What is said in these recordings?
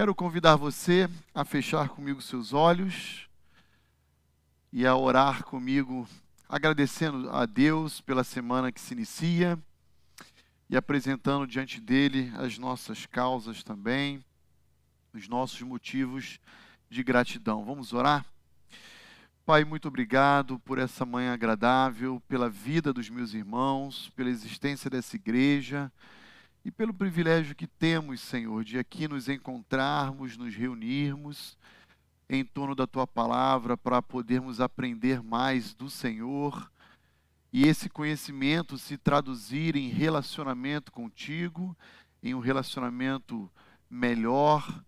Quero convidar você a fechar comigo seus olhos e a orar comigo, agradecendo a Deus pela semana que se inicia e apresentando diante dele as nossas causas também, os nossos motivos de gratidão. Vamos orar? Pai, muito obrigado por essa manhã agradável, pela vida dos meus irmãos, pela existência dessa igreja e pelo privilégio que temos, Senhor, de aqui nos encontrarmos, nos reunirmos em torno da tua palavra para podermos aprender mais do Senhor e esse conhecimento se traduzir em relacionamento contigo, em um relacionamento melhor.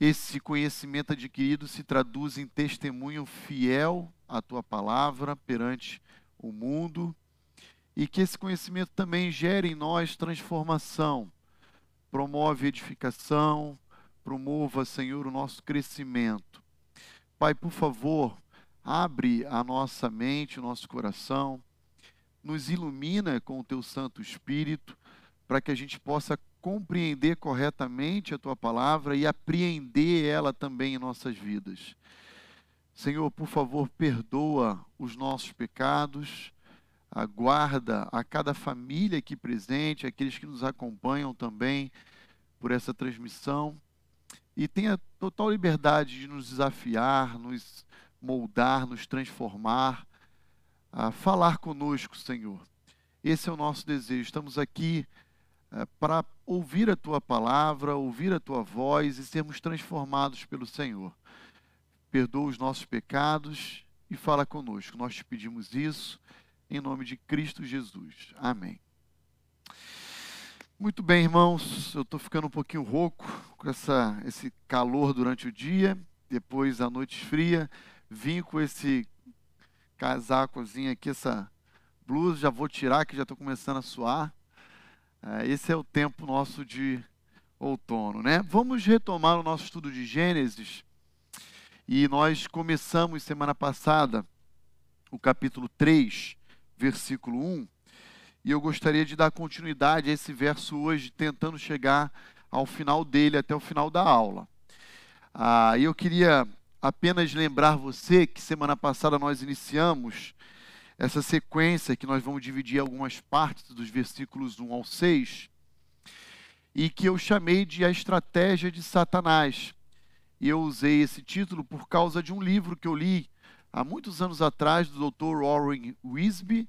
Esse conhecimento adquirido se traduz em testemunho fiel à tua palavra perante o mundo e que esse conhecimento também gere em nós transformação, promove edificação, promova, Senhor, o nosso crescimento. Pai, por favor, abre a nossa mente, o nosso coração, nos ilumina com o teu Santo Espírito, para que a gente possa compreender corretamente a tua palavra e apreender ela também em nossas vidas. Senhor, por favor, perdoa os nossos pecados, aguarda a cada família aqui presente, aqueles que nos acompanham também por essa transmissão, e tenha total liberdade de nos desafiar, nos moldar, nos transformar, a falar conosco, Senhor. Esse é o nosso desejo. Estamos aqui é, para ouvir a tua palavra, ouvir a tua voz e sermos transformados pelo Senhor. Perdoa os nossos pecados e fala conosco. Nós te pedimos isso em nome de Cristo Jesus. Amém. Muito bem, irmãos. Eu estou ficando um pouquinho rouco com essa, esse calor durante o dia, depois a noite fria vim com esse casacozinho aqui, essa blusa, já vou tirar que já estou começando a suar. É, esse é o tempo nosso de outono, né? Vamos retomar o nosso estudo de Gênesis. E nós começamos semana passada o capítulo 3, versículo 1. E eu gostaria de dar continuidade a esse verso hoje, tentando chegar ao final dele, até o final da aula. Ah, eu queria apenas lembrar você que semana passada nós iniciamos essa sequência que nós vamos dividir algumas partes dos versículos 1 ao 6 e que eu chamei de a estratégia de Satanás. E eu usei esse título por causa de um livro que eu li há muitos anos atrás do Dr. Warren Wisby,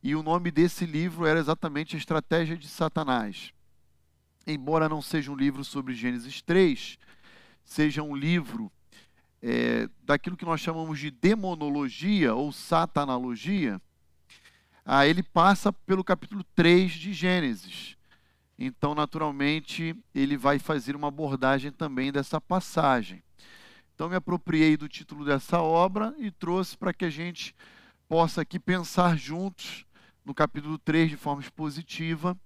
e o nome desse livro era exatamente a estratégia de Satanás. Embora não seja um livro sobre Gênesis 3, seja um livro é, daquilo que nós chamamos de demonologia ou satanologia, ah, ele passa pelo capítulo 3 de Gênesis. Então, naturalmente, ele vai fazer uma abordagem também dessa passagem. Então, me apropriei do título dessa obra e trouxe para que a gente possa aqui pensar juntos no capítulo 3 de forma expositiva,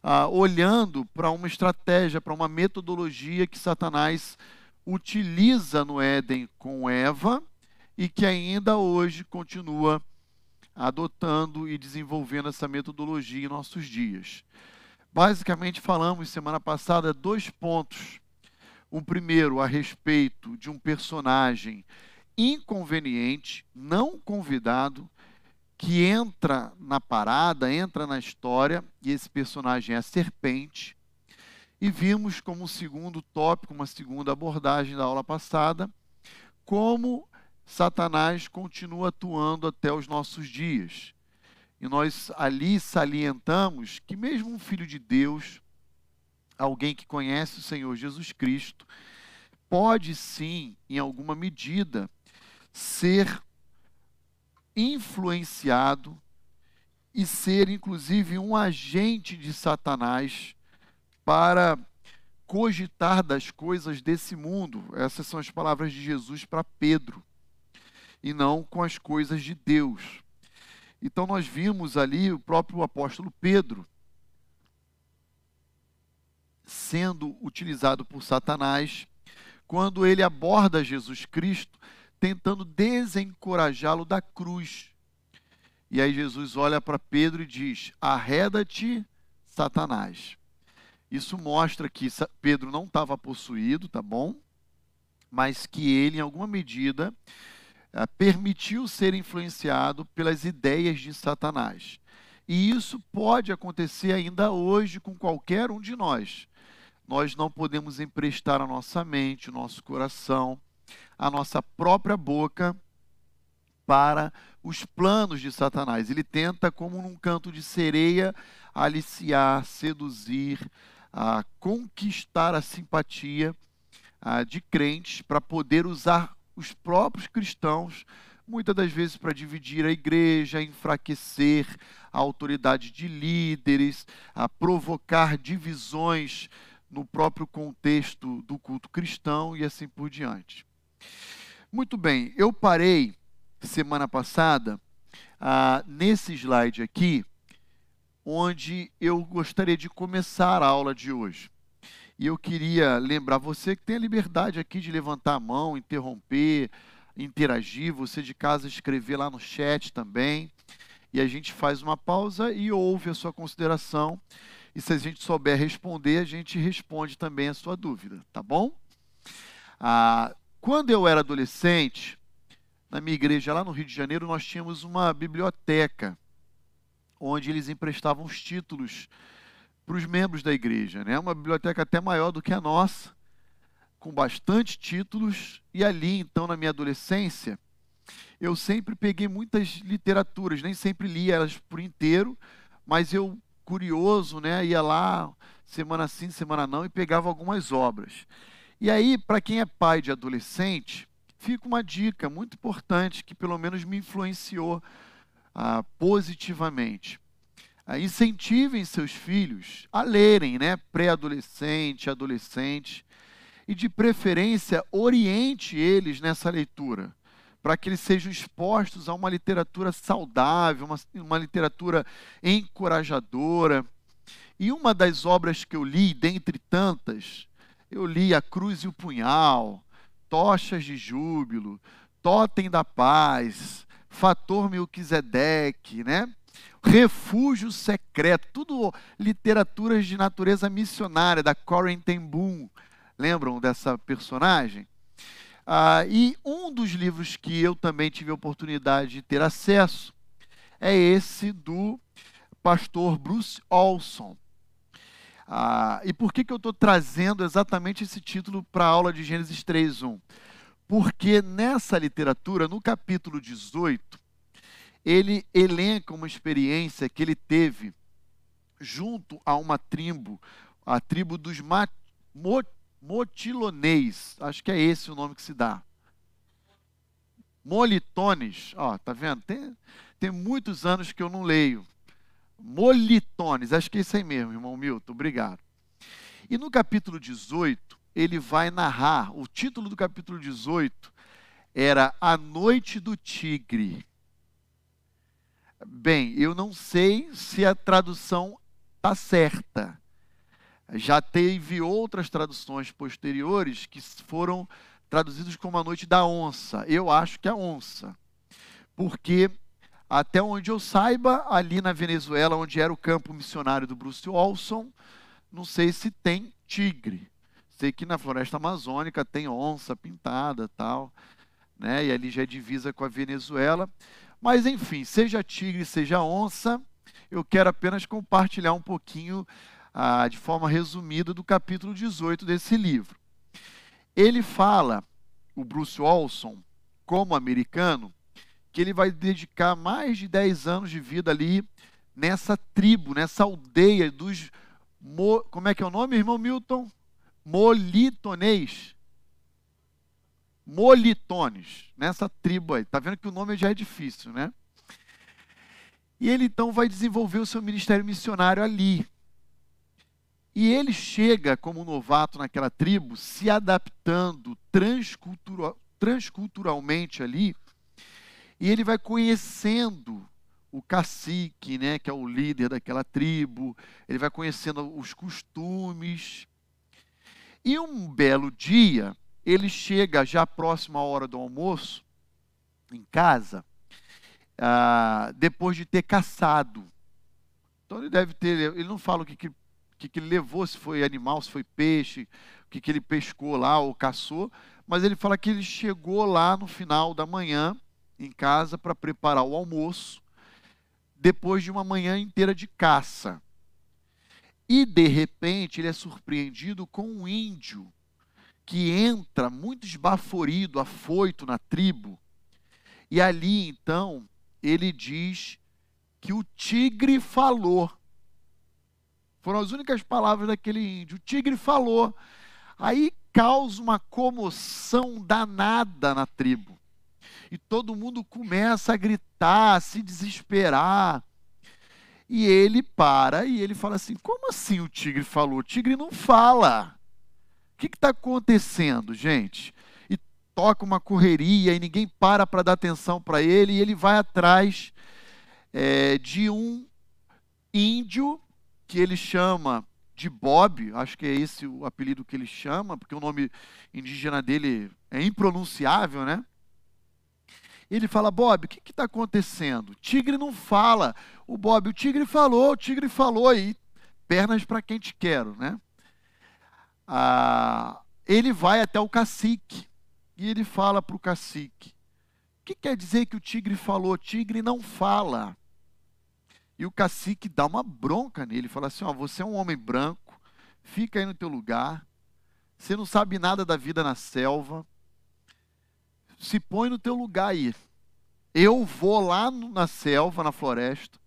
ah, olhando para uma estratégia, para uma metodologia que Satanás utiliza no Éden com Eva e que ainda hoje continua adotando e desenvolvendo essa metodologia em nossos dias. Basicamente, falamos semana passada dois pontos. O primeiro a respeito de um personagem inconveniente, não convidado, que entra na parada, entra na história, e esse personagem é a serpente. E vimos como segundo tópico, uma segunda abordagem da aula passada, como Satanás continua atuando até os nossos dias. E nós ali salientamos que, mesmo um filho de Deus, alguém que conhece o Senhor Jesus Cristo, pode sim, em alguma medida, ser influenciado e ser, inclusive, um agente de Satanás para cogitar das coisas desse mundo. Essas são as palavras de Jesus para Pedro, e não com as coisas de Deus. Então, nós vimos ali o próprio apóstolo Pedro sendo utilizado por Satanás quando ele aborda Jesus Cristo, tentando desencorajá-lo da cruz. E aí Jesus olha para Pedro e diz: Arreda-te, Satanás. Isso mostra que Pedro não estava possuído, tá bom? Mas que ele, em alguma medida, eh, permitiu ser influenciado pelas ideias de Satanás. E isso pode acontecer ainda hoje com qualquer um de nós. Nós não podemos emprestar a nossa mente, o nosso coração, a nossa própria boca para os planos de Satanás. Ele tenta, como num canto de sereia, aliciar, seduzir, a conquistar a simpatia a, de crentes para poder usar os próprios cristãos, muitas das vezes para dividir a igreja, enfraquecer a autoridade de líderes, a provocar divisões no próprio contexto do culto cristão e assim por diante. Muito bem, eu parei semana passada ah, nesse slide aqui, onde eu gostaria de começar a aula de hoje. E eu queria lembrar você que tem a liberdade aqui de levantar a mão, interromper, interagir, você de casa escrever lá no chat também. E a gente faz uma pausa e ouve a sua consideração. E se a gente souber responder, a gente responde também a sua dúvida, tá bom? Ah, quando eu era adolescente, na minha igreja lá no Rio de Janeiro, nós tínhamos uma biblioteca onde eles emprestavam os títulos para os membros da igreja. Né? Uma biblioteca até maior do que a nossa, com bastante títulos. E ali, então, na minha adolescência, eu sempre peguei muitas literaturas, nem sempre lia elas por inteiro, mas eu, curioso, né, ia lá semana sim, semana não, e pegava algumas obras. E aí, para quem é pai de adolescente, fica uma dica muito importante que pelo menos me influenciou ah, positivamente incentivem seus filhos a lerem, né? Pré-adolescente, adolescente, e de preferência oriente eles nessa leitura, para que eles sejam expostos a uma literatura saudável, uma, uma literatura encorajadora. E uma das obras que eu li, dentre tantas, eu li A Cruz e o Punhal, Tochas de Júbilo, Totem da Paz, Fator Melquisedeque, né? Refúgio Secreto, tudo literaturas de natureza missionária, da Corinne Boom. Lembram dessa personagem? Ah, e um dos livros que eu também tive a oportunidade de ter acesso é esse do pastor Bruce Olson. Ah, e por que, que eu estou trazendo exatamente esse título para a aula de Gênesis 3.1? Porque nessa literatura, no capítulo 18, ele elenca uma experiência que ele teve junto a uma tribo, a tribo dos Motilonês, acho que é esse o nome que se dá. Molitones, ó, tá vendo? Tem, tem muitos anos que eu não leio. Molitones, acho que é isso aí mesmo, irmão Milton, obrigado. E no capítulo 18, ele vai narrar, o título do capítulo 18 era A Noite do Tigre. Bem, eu não sei se a tradução está certa. Já teve outras traduções posteriores que foram traduzidas como a noite da onça. Eu acho que é onça. Porque, até onde eu saiba, ali na Venezuela, onde era o campo missionário do Bruce Olson, não sei se tem tigre. Sei que na floresta amazônica tem onça pintada tal, né? E ali já é divisa com a Venezuela. Mas enfim, seja tigre, seja onça, eu quero apenas compartilhar um pouquinho, ah, de forma resumida, do capítulo 18 desse livro. Ele fala, o Bruce Olson, como americano, que ele vai dedicar mais de 10 anos de vida ali nessa tribo, nessa aldeia dos. Mo... Como é que é o nome, irmão Milton? Molitonês molitones, nessa tribo aí. Está vendo que o nome já é difícil, né? E ele então vai desenvolver o seu ministério missionário ali. E ele chega como novato naquela tribo, se adaptando transcultural, transculturalmente ali, e ele vai conhecendo o cacique, né, que é o líder daquela tribo, ele vai conhecendo os costumes. E um belo dia, ele chega já próximo à hora do almoço, em casa, ah, depois de ter caçado. Então ele deve ter, ele não fala o que, que que, que ele levou, se foi animal, se foi peixe, o que, que ele pescou lá ou caçou, mas ele fala que ele chegou lá no final da manhã em casa para preparar o almoço, depois de uma manhã inteira de caça. E de repente ele é surpreendido com um índio que entra muito esbaforido, afoito na tribo. E ali então ele diz que o tigre falou. Foram as únicas palavras daquele índio. O tigre falou. Aí causa uma comoção danada na tribo. E todo mundo começa a gritar, a se desesperar. E ele para e ele fala assim: Como assim o tigre falou? O tigre não fala. O que está acontecendo, gente? E toca uma correria e ninguém para para dar atenção para ele. E ele vai atrás é, de um índio que ele chama de Bob, acho que é esse o apelido que ele chama, porque o nome indígena dele é impronunciável, né? Ele fala, Bob, o que está acontecendo? Tigre não fala. O Bob, o tigre falou, o tigre falou, e pernas para quem te quero, né? Ah, ele vai até o cacique, e ele fala para o cacique, o que quer dizer que o tigre falou? Tigre não fala. E o cacique dá uma bronca nele, fala assim: ó, você é um homem branco, fica aí no teu lugar, você não sabe nada da vida na selva, se põe no teu lugar aí. Eu vou lá na selva, na floresta,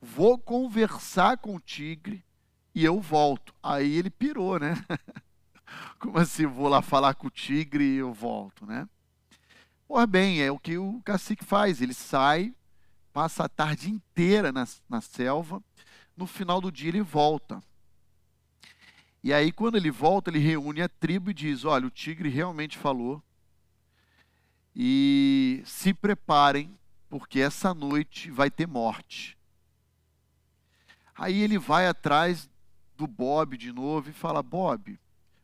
vou conversar com o tigre e eu volto. Aí ele pirou, né? Como assim, vou lá falar com o tigre e eu volto, né? Pois bem, é o que o cacique faz. Ele sai, passa a tarde inteira na, na selva, no final do dia ele volta. E aí, quando ele volta, ele reúne a tribo e diz: Olha, o tigre realmente falou. E se preparem, porque essa noite vai ter morte. Aí ele vai atrás do Bob de novo e fala: Bob,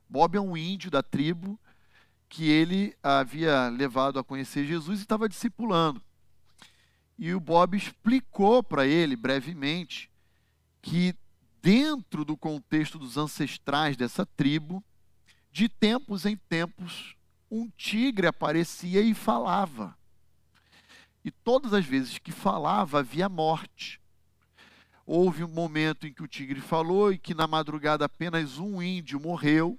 Bob é um índio da tribo que ele havia levado a conhecer Jesus e estava discipulando. E o Bob explicou para ele brevemente que, dentro do contexto dos ancestrais dessa tribo, de tempos em tempos, um tigre aparecia e falava. E todas as vezes que falava, havia morte. Houve um momento em que o tigre falou e que na madrugada apenas um índio morreu.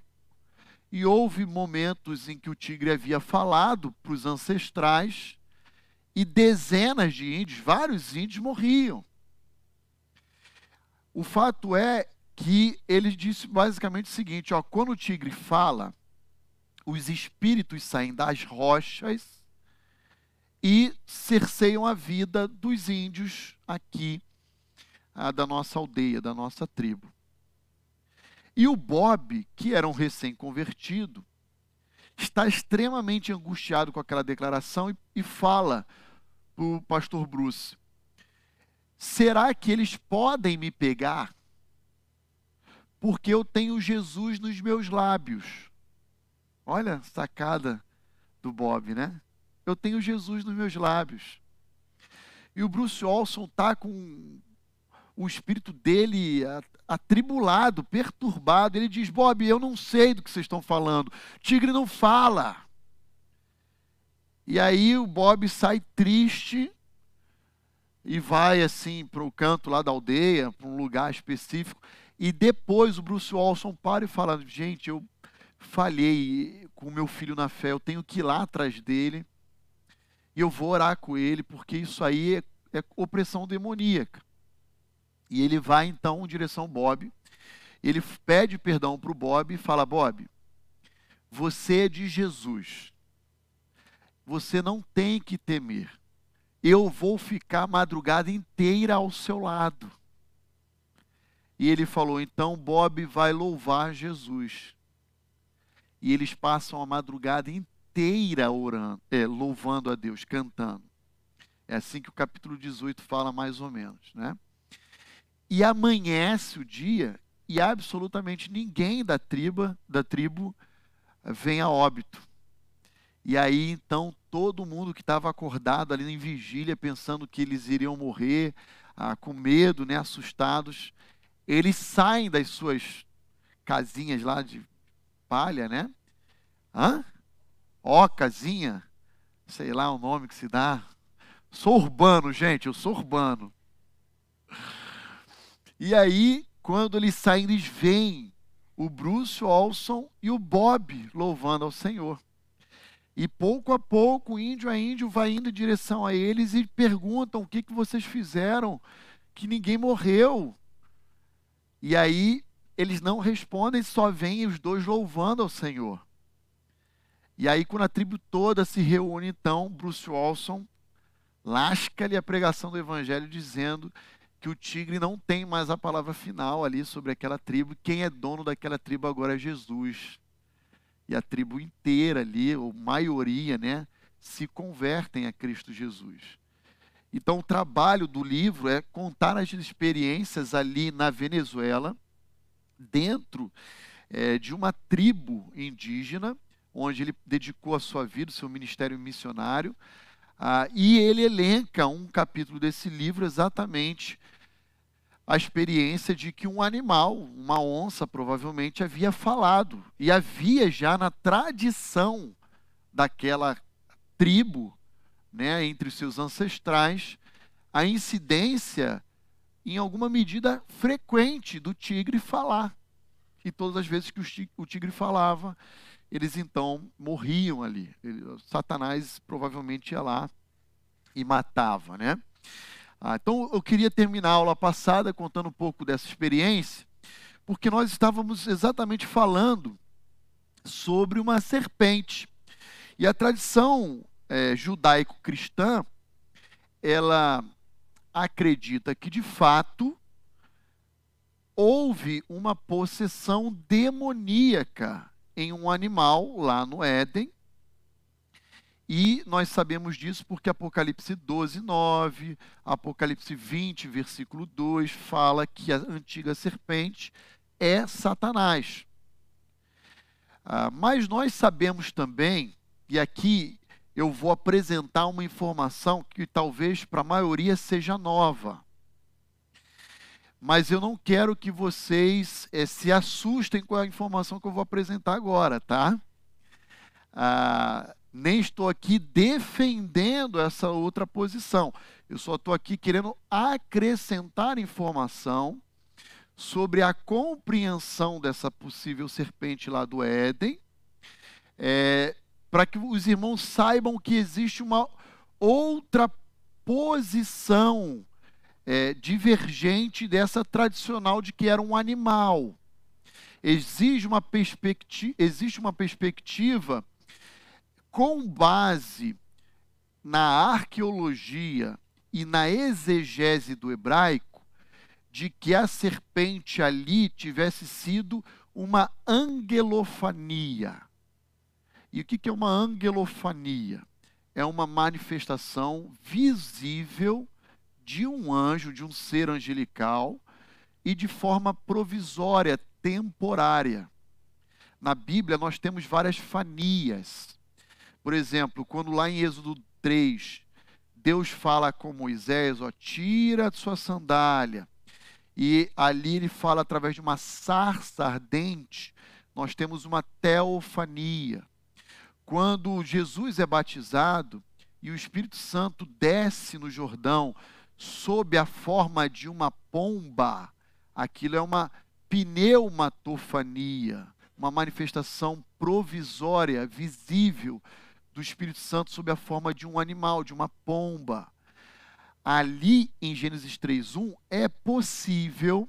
E houve momentos em que o tigre havia falado para os ancestrais e dezenas de índios, vários índios morriam. O fato é que ele disse basicamente o seguinte: ó, quando o tigre fala, os espíritos saem das rochas e cerceiam a vida dos índios aqui ah, da nossa aldeia, da nossa tribo. E o Bob, que era um recém-convertido, está extremamente angustiado com aquela declaração e, e fala para o pastor Bruce: será que eles podem me pegar? Porque eu tenho Jesus nos meus lábios. Olha sacada do Bob, né? Eu tenho Jesus nos meus lábios. E o Bruce Olson está com o espírito dele atribulado, perturbado. Ele diz: Bob, eu não sei do que vocês estão falando. Tigre não fala. E aí o Bob sai triste e vai assim para o canto lá da aldeia, para um lugar específico. E depois o Bruce Olson para e fala: Gente, eu falhei com meu filho na fé, eu tenho que ir lá atrás dele e eu vou orar com ele, porque isso aí é, é opressão demoníaca. E ele vai então em direção ao Bob. Ele pede perdão para o Bob e fala: Bob, você é de Jesus você não tem que temer. Eu vou ficar a madrugada inteira ao seu lado. E ele falou: então Bob vai louvar Jesus. E eles passam a madrugada inteira orando, é, louvando a Deus, cantando. É assim que o capítulo 18 fala mais ou menos, né? E amanhece o dia e absolutamente ninguém da tribo, da tribo vem a óbito. E aí então todo mundo que estava acordado ali em vigília, pensando que eles iriam morrer, ah, com medo, né, assustados, eles saem das suas casinhas lá de palha, né? Hã? Ó, casinha, sei lá o nome que se dá. Sou urbano, gente, eu sou urbano. E aí, quando eles saem, eles veem o Bruce Olson e o Bob louvando ao Senhor. E pouco a pouco, índio a índio vai indo em direção a eles e perguntam o que, que vocês fizeram, que ninguém morreu. E aí eles não respondem, só vêm os dois louvando ao Senhor. E aí, quando a tribo toda se reúne, então, Bruce Olson lasca-lhe a pregação do Evangelho, dizendo que o tigre não tem mais a palavra final ali sobre aquela tribo. Quem é dono daquela tribo agora é Jesus e a tribo inteira ali, ou maioria, né, se convertem a Cristo Jesus. Então, o trabalho do livro é contar as experiências ali na Venezuela, dentro é, de uma tribo indígena, onde ele dedicou a sua vida, o seu ministério missionário, ah, e ele elenca um capítulo desse livro exatamente a experiência de que um animal, uma onça provavelmente, havia falado. E havia já na tradição daquela tribo, né, entre os seus ancestrais, a incidência, em alguma medida frequente, do tigre falar. E todas as vezes que o tigre falava, eles então morriam ali. Satanás provavelmente ia lá e matava, né? Ah, então, eu queria terminar a aula passada contando um pouco dessa experiência, porque nós estávamos exatamente falando sobre uma serpente. E a tradição é, judaico-cristã, ela acredita que, de fato, houve uma possessão demoníaca em um animal lá no Éden, e nós sabemos disso porque Apocalipse 12, 9, Apocalipse 20, versículo 2, fala que a antiga serpente é Satanás. Ah, mas nós sabemos também, e aqui eu vou apresentar uma informação que talvez para a maioria seja nova. Mas eu não quero que vocês é, se assustem com a informação que eu vou apresentar agora, tá? Ah, nem estou aqui defendendo essa outra posição. Eu só estou aqui querendo acrescentar informação sobre a compreensão dessa possível serpente lá do Éden, é, para que os irmãos saibam que existe uma outra posição é, divergente dessa tradicional de que era um animal. Exige uma existe uma perspectiva com base na arqueologia e na exegese do hebraico, de que a serpente ali tivesse sido uma angelofania. E o que é uma angelofania? É uma manifestação visível de um anjo, de um ser angelical, e de forma provisória, temporária. Na Bíblia, nós temos várias fanias. Por exemplo, quando lá em Êxodo 3, Deus fala com Moisés, ó, tira a sua sandália. E ali ele fala através de uma sarça ardente, nós temos uma teofania. Quando Jesus é batizado e o Espírito Santo desce no Jordão sob a forma de uma pomba, aquilo é uma pneumatofania, uma manifestação provisória, visível do Espírito Santo sob a forma de um animal, de uma pomba. Ali em Gênesis 3:1 é possível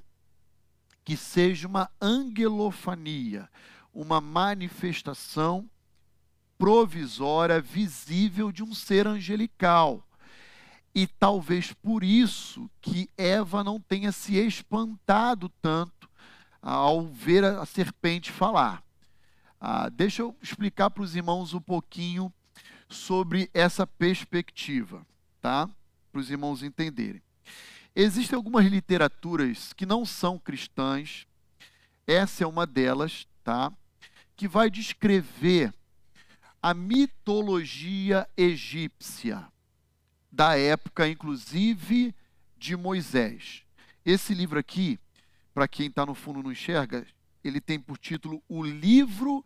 que seja uma angelofania, uma manifestação provisória, visível de um ser angelical. E talvez por isso que Eva não tenha se espantado tanto ao ver a serpente falar. Ah, deixa eu explicar para os irmãos um pouquinho sobre essa perspectiva, tá? Para os irmãos entenderem. Existem algumas literaturas que não são cristãs, essa é uma delas, tá? Que vai descrever a mitologia egípcia, da época, inclusive, de Moisés. Esse livro aqui para quem está no fundo não enxerga, ele tem por título O Livro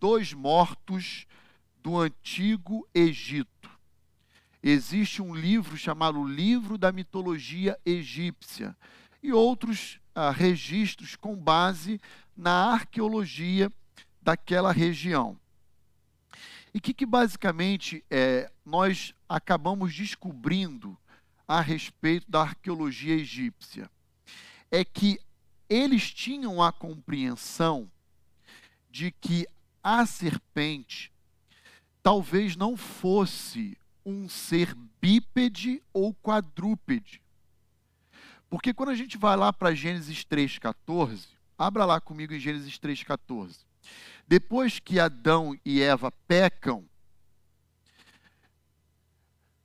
dos Mortos do Antigo Egito. Existe um livro chamado Livro da Mitologia Egípcia e outros ah, registros com base na arqueologia daquela região. E o que, que, basicamente é, nós acabamos descobrindo a respeito da arqueologia egípcia? É que eles tinham a compreensão de que a serpente talvez não fosse um ser bípede ou quadrúpede. Porque quando a gente vai lá para Gênesis 3,14, abra lá comigo em Gênesis 3,14. Depois que Adão e Eva pecam,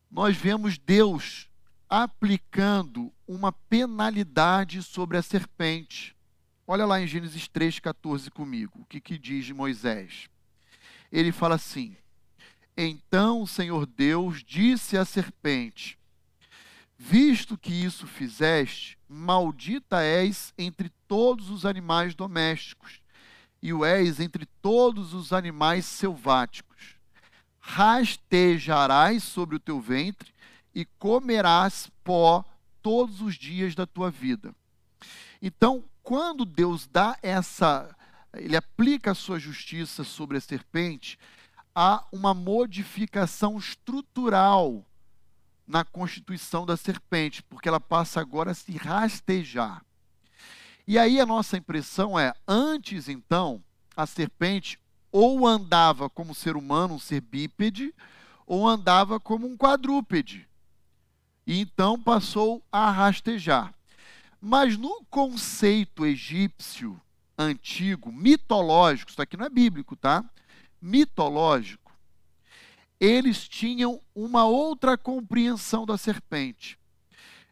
nós vemos Deus aplicando uma penalidade sobre a serpente. Olha lá em Gênesis 3,14 comigo, o que, que diz Moisés. Ele fala assim: Então o Senhor Deus disse à serpente: Visto que isso fizeste, maldita és entre todos os animais domésticos e o és entre todos os animais selváticos. Rastejarás sobre o teu ventre e comerás pó todos os dias da tua vida. Então, quando Deus dá essa, ele aplica a sua justiça sobre a serpente, há uma modificação estrutural na constituição da serpente, porque ela passa agora a se rastejar. E aí a nossa impressão é, antes então, a serpente ou andava como ser humano, um ser bípede, ou andava como um quadrúpede. E então passou a rastejar. Mas no conceito egípcio antigo, mitológico, isso aqui não é bíblico, tá? Mitológico, eles tinham uma outra compreensão da serpente,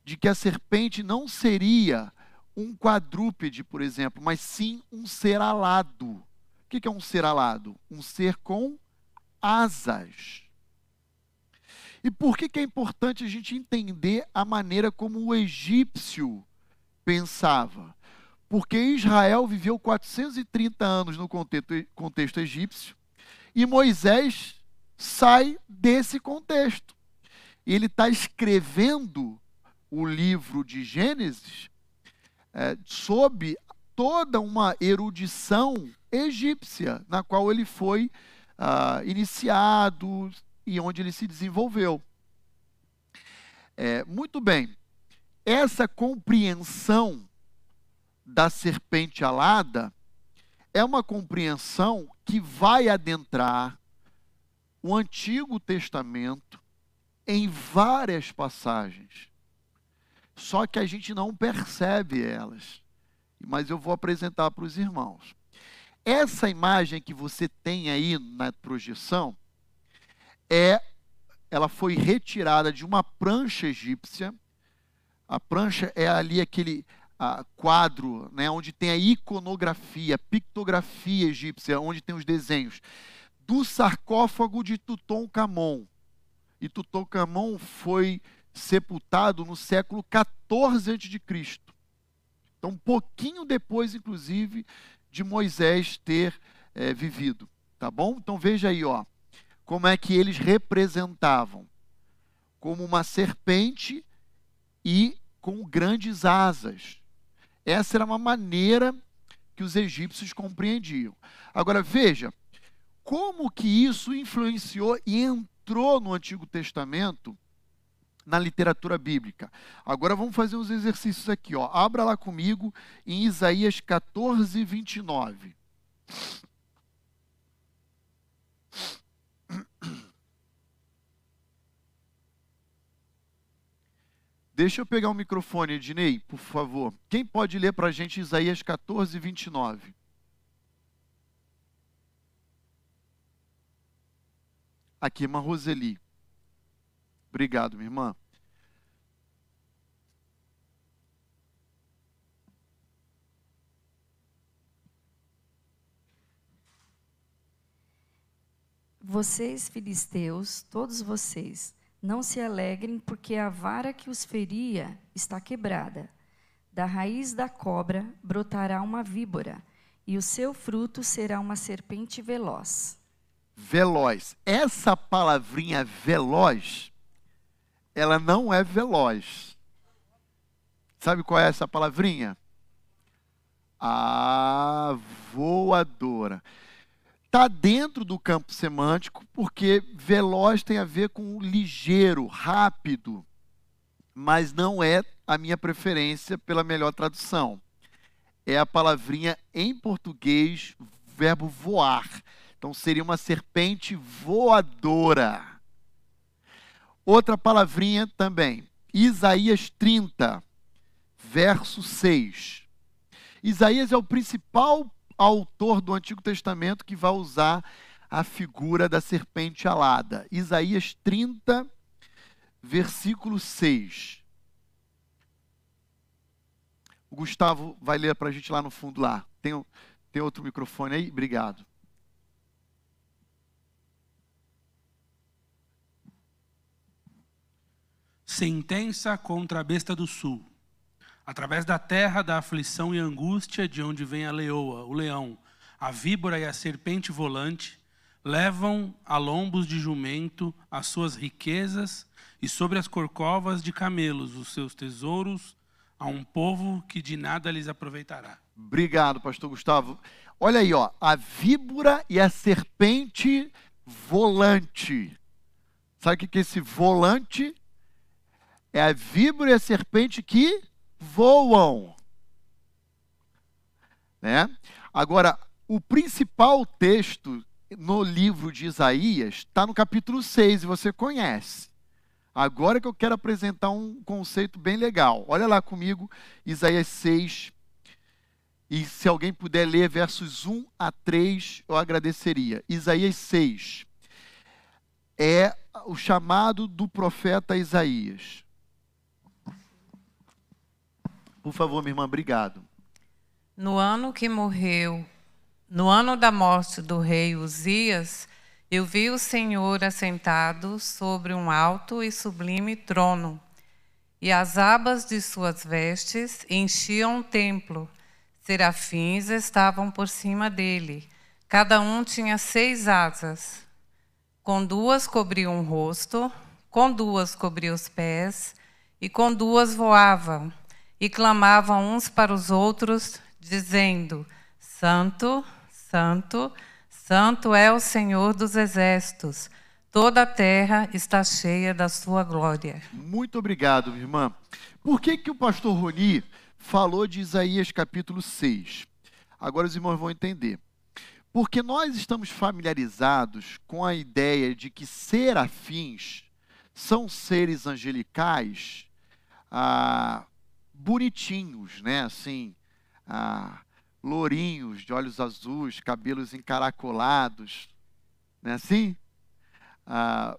de que a serpente não seria um quadrúpede, por exemplo, mas sim um ser alado. O que é um ser alado? Um ser com asas. E por que, que é importante a gente entender a maneira como o egípcio pensava? Porque Israel viveu 430 anos no contexto, contexto egípcio e Moisés sai desse contexto. Ele está escrevendo o livro de Gênesis é, sob toda uma erudição egípcia, na qual ele foi ah, iniciado e onde ele se desenvolveu. É, muito bem, essa compreensão da serpente alada é uma compreensão que vai adentrar o Antigo Testamento em várias passagens só que a gente não percebe elas. Mas eu vou apresentar para os irmãos. Essa imagem que você tem aí na projeção é ela foi retirada de uma prancha egípcia. A prancha é ali aquele a, quadro, né, onde tem a iconografia, pictografia egípcia, onde tem os desenhos do sarcófago de Tutankhamon. E Tutankhamon foi sepultado no século 14 a.C. Então, um pouquinho depois, inclusive, de Moisés ter é, vivido. Tá bom? Então veja aí, ó, como é que eles representavam como uma serpente e com grandes asas. Essa era uma maneira que os egípcios compreendiam. Agora veja como que isso influenciou e entrou no Antigo Testamento na literatura bíblica. Agora vamos fazer uns exercícios aqui. Ó. Abra lá comigo em Isaías 14, 29. Deixa eu pegar o microfone, Ednei, por favor. Quem pode ler para a gente Isaías 14, 29? Aqui, irmã Roseli. Obrigado, minha irmã. Vocês, filisteus, todos vocês, não se alegrem, porque a vara que os feria está quebrada. Da raiz da cobra brotará uma víbora, e o seu fruto será uma serpente veloz. Veloz. Essa palavrinha veloz, ela não é veloz. Sabe qual é essa palavrinha? A voadora. Está dentro do campo semântico, porque veloz tem a ver com ligeiro, rápido, mas não é a minha preferência pela melhor tradução. É a palavrinha em português, verbo voar. Então seria uma serpente voadora. Outra palavrinha também, Isaías 30, verso 6. Isaías é o principal autor do Antigo Testamento que vai usar a figura da serpente alada. Isaías 30, versículo 6. O Gustavo vai ler para a gente lá no fundo lá. Tem, tem outro microfone aí? Obrigado. Sentença contra a besta do sul. Através da terra da aflição e angústia, de onde vem a leoa, o leão, a víbora e a serpente volante, levam a lombos de jumento as suas riquezas e sobre as corcovas de camelos os seus tesouros a um povo que de nada lhes aproveitará. Obrigado, pastor Gustavo. Olha aí, ó, a víbora e a serpente volante. Sabe o que é esse volante? É a víbora e a serpente que voam. Né? Agora, o principal texto no livro de Isaías está no capítulo 6, e você conhece. Agora que eu quero apresentar um conceito bem legal. Olha lá comigo, Isaías 6. E se alguém puder ler versos 1 a 3, eu agradeceria. Isaías 6 é o chamado do profeta Isaías. Por favor, minha irmã, obrigado. No ano que morreu, no ano da morte do rei Uzias, eu vi o Senhor assentado sobre um alto e sublime trono, e as abas de suas vestes enchiam o templo. Serafins estavam por cima dele. Cada um tinha seis asas. Com duas cobriam o rosto, com duas cobriam os pés, e com duas voavam e clamavam uns para os outros, dizendo: Santo, Santo, Santo é o Senhor dos exércitos. Toda a terra está cheia da sua glória. Muito obrigado, minha irmã. Por que, que o pastor Roni falou de Isaías capítulo 6? Agora os irmãos vão entender. Porque nós estamos familiarizados com a ideia de que serafins são seres angelicais ah, bonitinhos, né? Assim, ah, lourinhos, de olhos azuis, cabelos encaracolados, não é assim? Ah,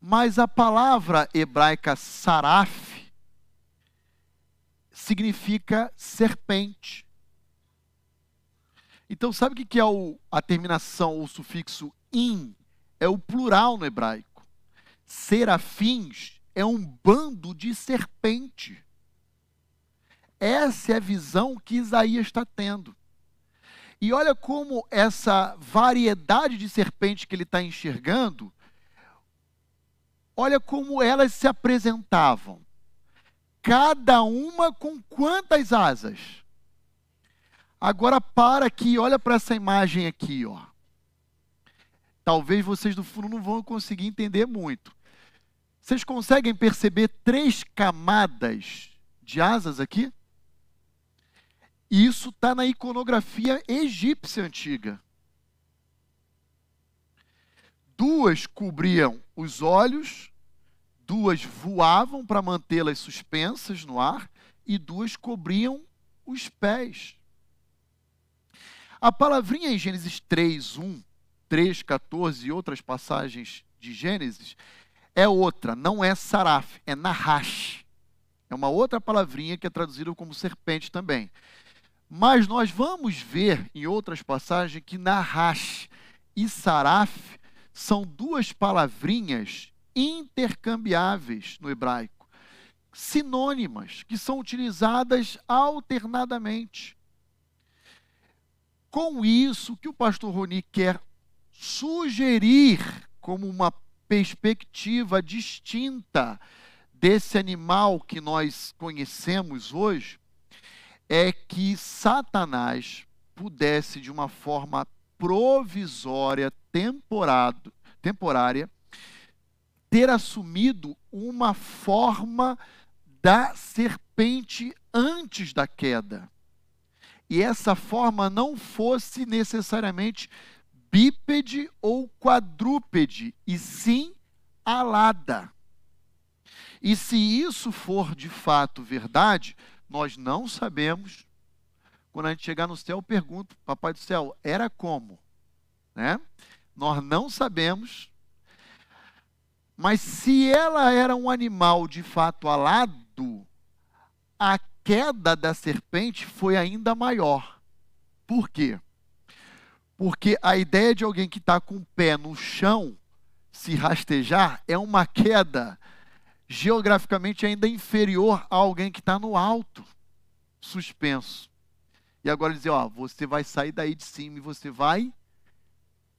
mas a palavra hebraica saraf significa serpente. Então, sabe o que é o, a terminação, o sufixo in? É o plural no hebraico. Serafins é um bando de serpente. Essa é a visão que Isaías está tendo. E olha como essa variedade de serpentes que ele está enxergando, olha como elas se apresentavam. Cada uma com quantas asas? Agora para aqui, olha para essa imagem aqui, ó. Talvez vocês do fundo não vão conseguir entender muito. Vocês conseguem perceber três camadas de asas aqui? E isso está na iconografia egípcia antiga. Duas cobriam os olhos, duas voavam para mantê-las suspensas no ar, e duas cobriam os pés. A palavrinha em Gênesis 3, 1, 3, 14 e outras passagens de Gênesis é outra, não é saraf, é nahash. É uma outra palavrinha que é traduzida como serpente também. Mas nós vamos ver em outras passagens que Nahash e Saraf são duas palavrinhas intercambiáveis no hebraico, sinônimas, que são utilizadas alternadamente. Com isso, o que o pastor Roni quer sugerir como uma perspectiva distinta desse animal que nós conhecemos hoje é que Satanás pudesse, de uma forma provisória, temporado, temporária, ter assumido uma forma da serpente antes da queda. E essa forma não fosse necessariamente bípede ou quadrúpede, e sim alada. E se isso for de fato verdade, nós não sabemos. Quando a gente chegar no céu, eu pergunto, Papai do céu, era como? Né? Nós não sabemos. Mas se ela era um animal de fato alado, a queda da serpente foi ainda maior. Por quê? Porque a ideia de alguém que está com o pé no chão se rastejar é uma queda geograficamente ainda inferior a alguém que está no alto, suspenso. E agora dizer, ó, você vai sair daí de cima e você vai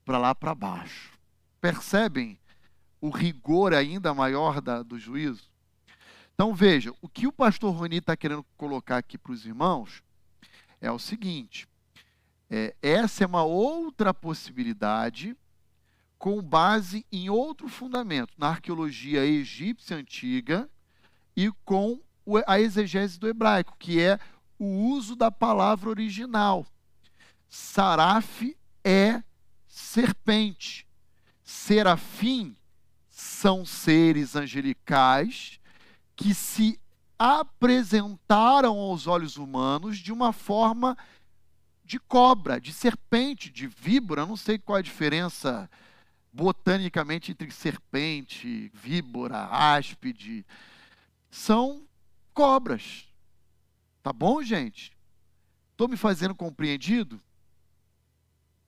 para lá para baixo. Percebem o rigor ainda maior da, do juízo? Então veja, o que o pastor Roni está querendo colocar aqui para os irmãos é o seguinte: é, essa é uma outra possibilidade com base em outro fundamento, na arqueologia egípcia antiga e com a exegese do hebraico, que é o uso da palavra original. Saraf é serpente. Serafim são seres angelicais que se apresentaram aos olhos humanos de uma forma de cobra, de serpente, de víbora, não sei qual é a diferença botanicamente entre serpente, víbora, áspide, são cobras. Tá bom, gente? Estou me fazendo compreendido?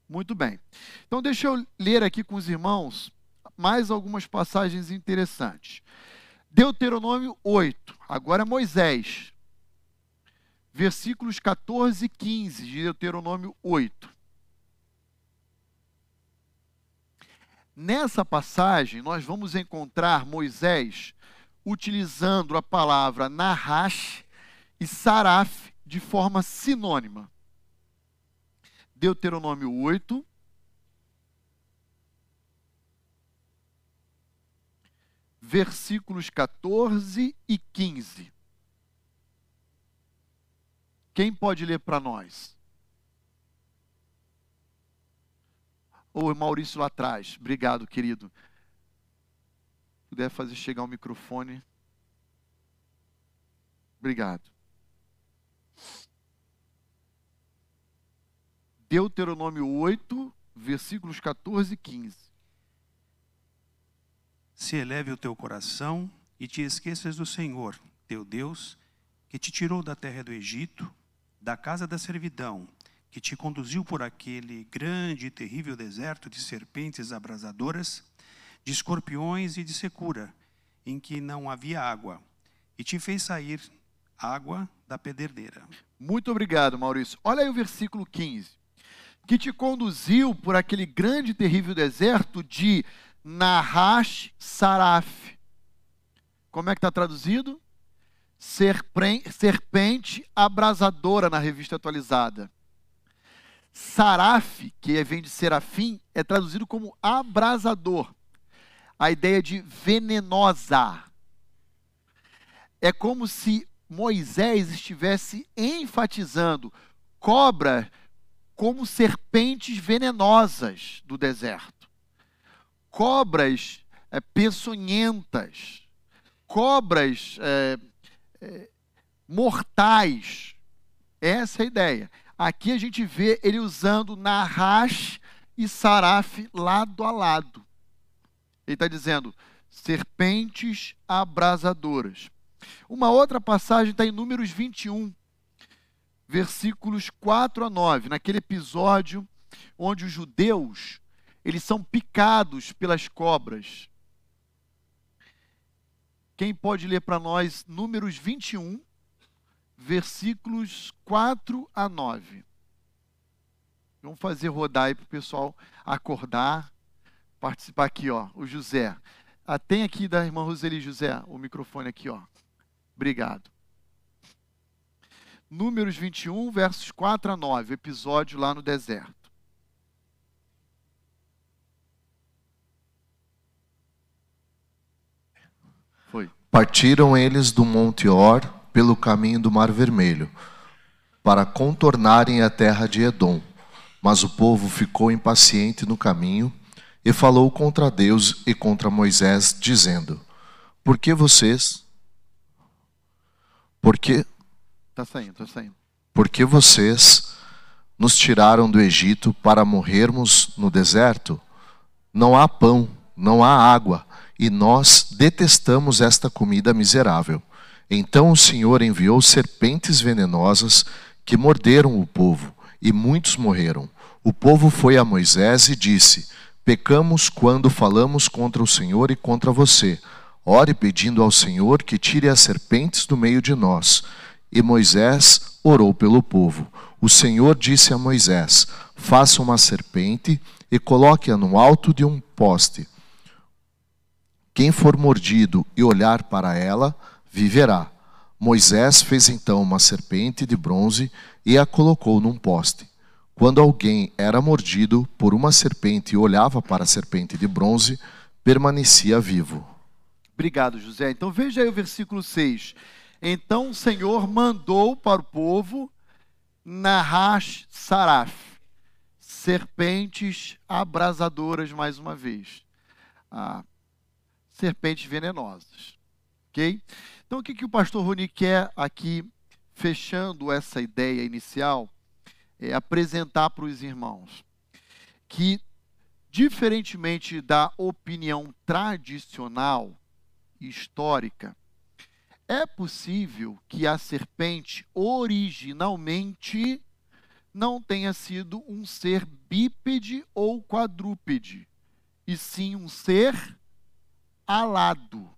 Muito bem. Então, deixa eu ler aqui com os irmãos mais algumas passagens interessantes. Deuteronômio 8, agora é Moisés. Versículos 14 e 15 de Deuteronômio 8. Nessa passagem, nós vamos encontrar Moisés utilizando a palavra Nahash e Saraf de forma sinônima. Deuteronômio 8. Versículos 14 e 15. Quem pode ler para nós? Ou Maurício lá atrás. Obrigado, querido. Puder fazer chegar o microfone. Obrigado. Deuteronômio 8, versículos 14 e 15. Se eleve o teu coração e te esqueças do Senhor, teu Deus, que te tirou da terra do Egito, da casa da servidão, que te conduziu por aquele grande e terrível deserto de serpentes abrasadoras, de escorpiões e de secura, em que não havia água, e te fez sair água da pederneira. Muito obrigado, Maurício. Olha aí o versículo 15. Que te conduziu por aquele grande e terrível deserto de Nahash Saraf. Como é que está traduzido? Serpente abrasadora na revista atualizada. Saraf, que vem de serafim, é traduzido como abrasador. A ideia de venenosa. É como se Moisés estivesse enfatizando cobras como serpentes venenosas do deserto. Cobras é, peçonhentas. Cobras é, é, mortais. Essa é a ideia. Aqui a gente vê ele usando Nahash e Saraf lado a lado. Ele está dizendo serpentes abrasadoras. Uma outra passagem está em Números 21, versículos 4 a 9, naquele episódio onde os judeus eles são picados pelas cobras. Quem pode ler para nós Números 21, versículos 4 a 9? Vamos fazer rodar aí para o pessoal acordar, participar aqui, ó. O José. Ah, tem aqui da irmã Roseli José o microfone aqui, ó. Obrigado. Números 21, versos 4 a 9, episódio lá no deserto. Foi. Partiram eles do Monte Or pelo caminho do Mar Vermelho, para contornarem a terra de Edom. Mas o povo ficou impaciente no caminho e falou contra Deus e contra Moisés, dizendo: Por que vocês? Por que Tá saindo, tá saindo. Porque vocês nos tiraram do Egito para morrermos no deserto? Não há pão, não há água, e nós detestamos esta comida miserável. Então o Senhor enviou serpentes venenosas que morderam o povo, e muitos morreram. O povo foi a Moisés e disse: Pecamos quando falamos contra o Senhor e contra você. Ore pedindo ao Senhor que tire as serpentes do meio de nós. E Moisés orou pelo povo. O Senhor disse a Moisés: Faça uma serpente e coloque-a no alto de um poste. Quem for mordido e olhar para ela, viverá. Moisés fez então uma serpente de bronze e a colocou num poste. Quando alguém era mordido por uma serpente e olhava para a serpente de bronze, permanecia vivo. Obrigado, José. Então veja aí o versículo 6. Então o Senhor mandou para o povo Nahash Saraf, serpentes abrasadoras mais uma vez. Ah, serpentes venenosas. Ok? Então o que, que o pastor Rony quer aqui, fechando essa ideia inicial, é apresentar para os irmãos que, diferentemente da opinião tradicional histórica, é possível que a serpente originalmente não tenha sido um ser bípede ou quadrúpede, e sim um ser alado.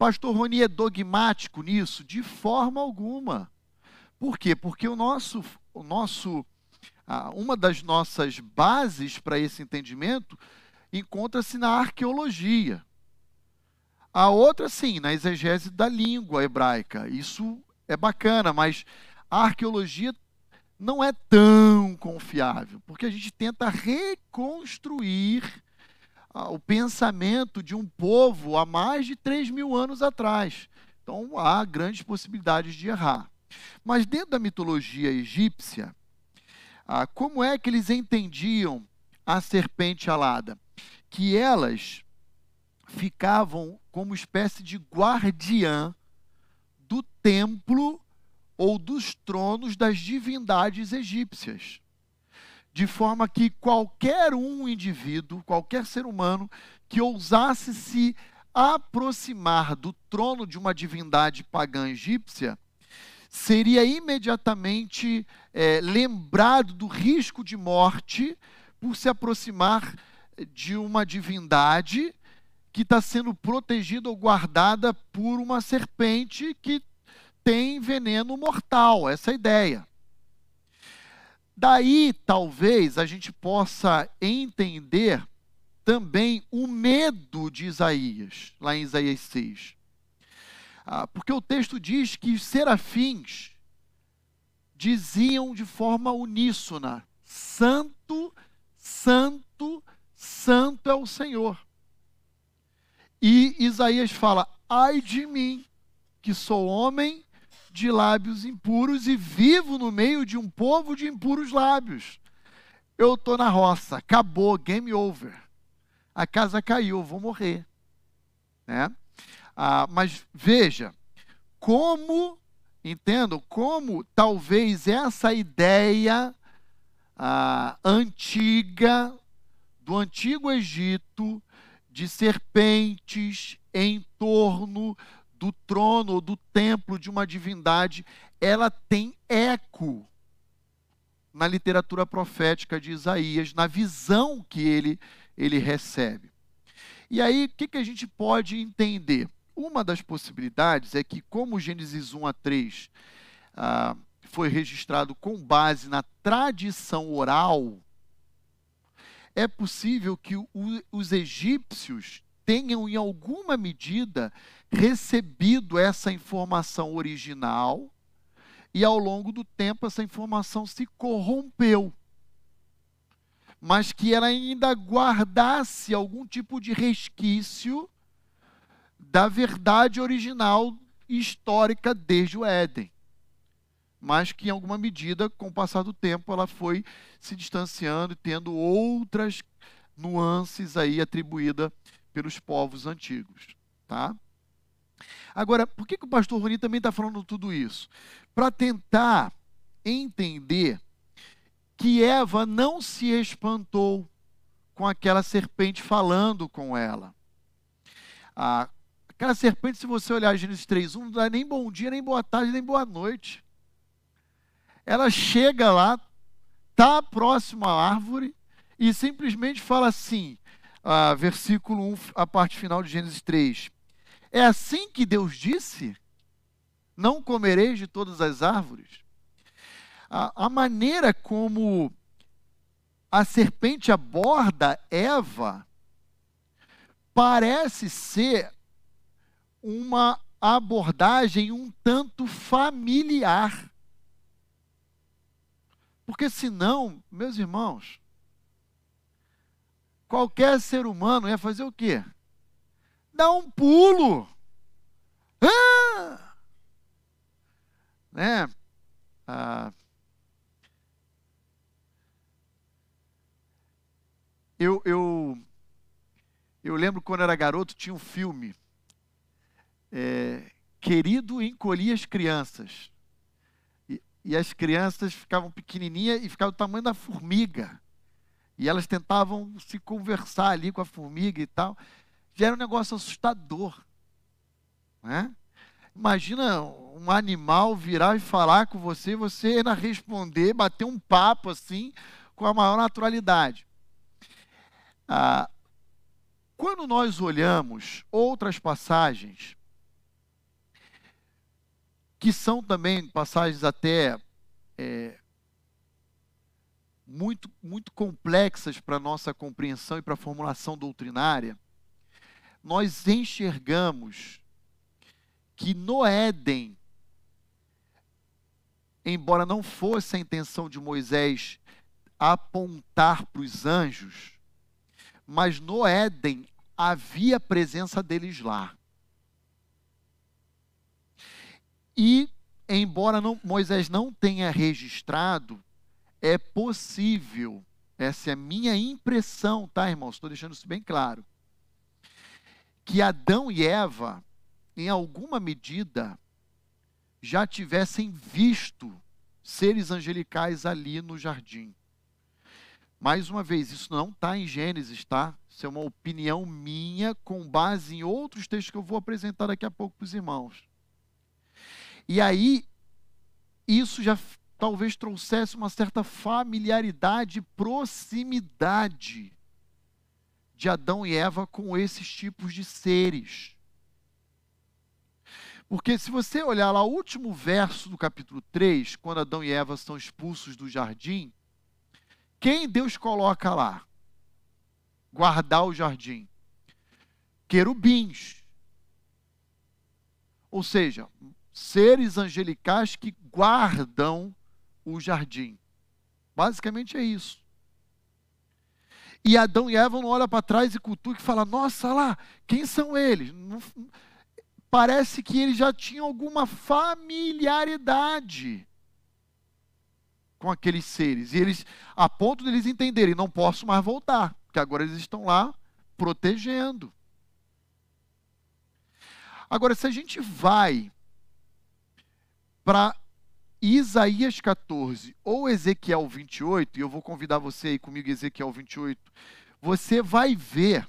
Pastor Roni é dogmático nisso? De forma alguma. Por quê? Porque o nosso, o nosso, uma das nossas bases para esse entendimento encontra-se na arqueologia. A outra, sim, na exegese da língua hebraica. Isso é bacana, mas a arqueologia não é tão confiável, porque a gente tenta reconstruir o pensamento de um povo há mais de 3 mil anos atrás. Então há grandes possibilidades de errar. Mas dentro da mitologia egípcia, ah, como é que eles entendiam a serpente alada? Que elas ficavam como espécie de guardiã do templo ou dos tronos das divindades egípcias. De forma que qualquer um indivíduo, qualquer ser humano que ousasse se aproximar do trono de uma divindade pagã egípcia, seria imediatamente é, lembrado do risco de morte por se aproximar de uma divindade que está sendo protegida ou guardada por uma serpente que tem veneno mortal, essa é a ideia. Daí, talvez, a gente possa entender também o medo de Isaías, lá em Isaías 6. Ah, porque o texto diz que os serafins diziam de forma uníssona: Santo, Santo, Santo é o Senhor. E Isaías fala: Ai de mim, que sou homem de lábios impuros e vivo no meio de um povo de impuros lábios. Eu estou na roça, acabou, game over. A casa caiu, vou morrer. Né? Ah, mas veja, como, entendo, como talvez essa ideia ah, antiga do antigo Egito de serpentes em torno do trono ou do templo de uma divindade, ela tem eco na literatura profética de Isaías, na visão que ele, ele recebe. E aí, o que, que a gente pode entender? uma das possibilidades é que, como Gênesis 1 a 3 ah, foi registrado com base na tradição oral, é possível que o, os egípcios tenham, em alguma medida, recebido essa informação original e, ao longo do tempo, essa informação se corrompeu. Mas que ela ainda guardasse algum tipo de resquício da verdade original histórica desde o Éden. Mas que, em alguma medida, com o passar do tempo, ela foi se distanciando e tendo outras nuances aí atribuídas pelos povos antigos. Tá? Agora, por que, que o pastor Roni também está falando tudo isso? Para tentar entender que Eva não se espantou com aquela serpente falando com ela. Ah, aquela serpente, se você olhar Gênesis 3.1, não dá nem bom dia, nem boa tarde, nem boa noite. Ela chega lá, está próximo à árvore e simplesmente fala assim, ah, versículo 1, a parte final de Gênesis 3. É assim que Deus disse? Não comereis de todas as árvores? A, a maneira como a serpente aborda Eva parece ser uma abordagem um tanto familiar. Porque senão, meus irmãos, qualquer ser humano ia fazer o quê? Dar um pulo. Ah! Né? Ah, eu, eu, eu lembro quando era garoto, tinha um filme. É, Querido encolhia as crianças. E, e as crianças ficavam pequenininhas e ficavam do tamanho da formiga. E elas tentavam se conversar ali com a formiga e tal. Já era um negócio assustador. Né? Imagina um animal virar e falar com você, você ainda responder, bater um papo assim, com a maior naturalidade. Ah, quando nós olhamos outras passagens, que são também passagens até é, muito, muito complexas para a nossa compreensão e para a formulação doutrinária, nós enxergamos que no Éden, embora não fosse a intenção de Moisés apontar para os anjos, mas no Éden havia a presença deles lá. E, embora não, Moisés não tenha registrado, é possível, essa é a minha impressão, tá, irmãos? Estou deixando isso bem claro. Que Adão e Eva, em alguma medida, já tivessem visto seres angelicais ali no jardim. Mais uma vez, isso não está em Gênesis, tá? Isso é uma opinião minha com base em outros textos que eu vou apresentar daqui a pouco para os irmãos. E aí, isso já talvez trouxesse uma certa familiaridade, proximidade de Adão e Eva com esses tipos de seres. Porque se você olhar lá o último verso do capítulo 3, quando Adão e Eva são expulsos do jardim, quem Deus coloca lá? Guardar o jardim. Querubins. Ou seja, seres angelicais que guardam o jardim. Basicamente é isso. E Adão e Eva não olham para trás e cultuam e falam: Nossa, lá, quem são eles? Não, parece que eles já tinham alguma familiaridade com aqueles seres. E eles, a ponto deles de entenderem: Não posso mais voltar, porque agora eles estão lá protegendo. Agora, se a gente vai para Isaías 14 ou Ezequiel 28, e eu vou convidar você aí comigo, Ezequiel 28, você vai ver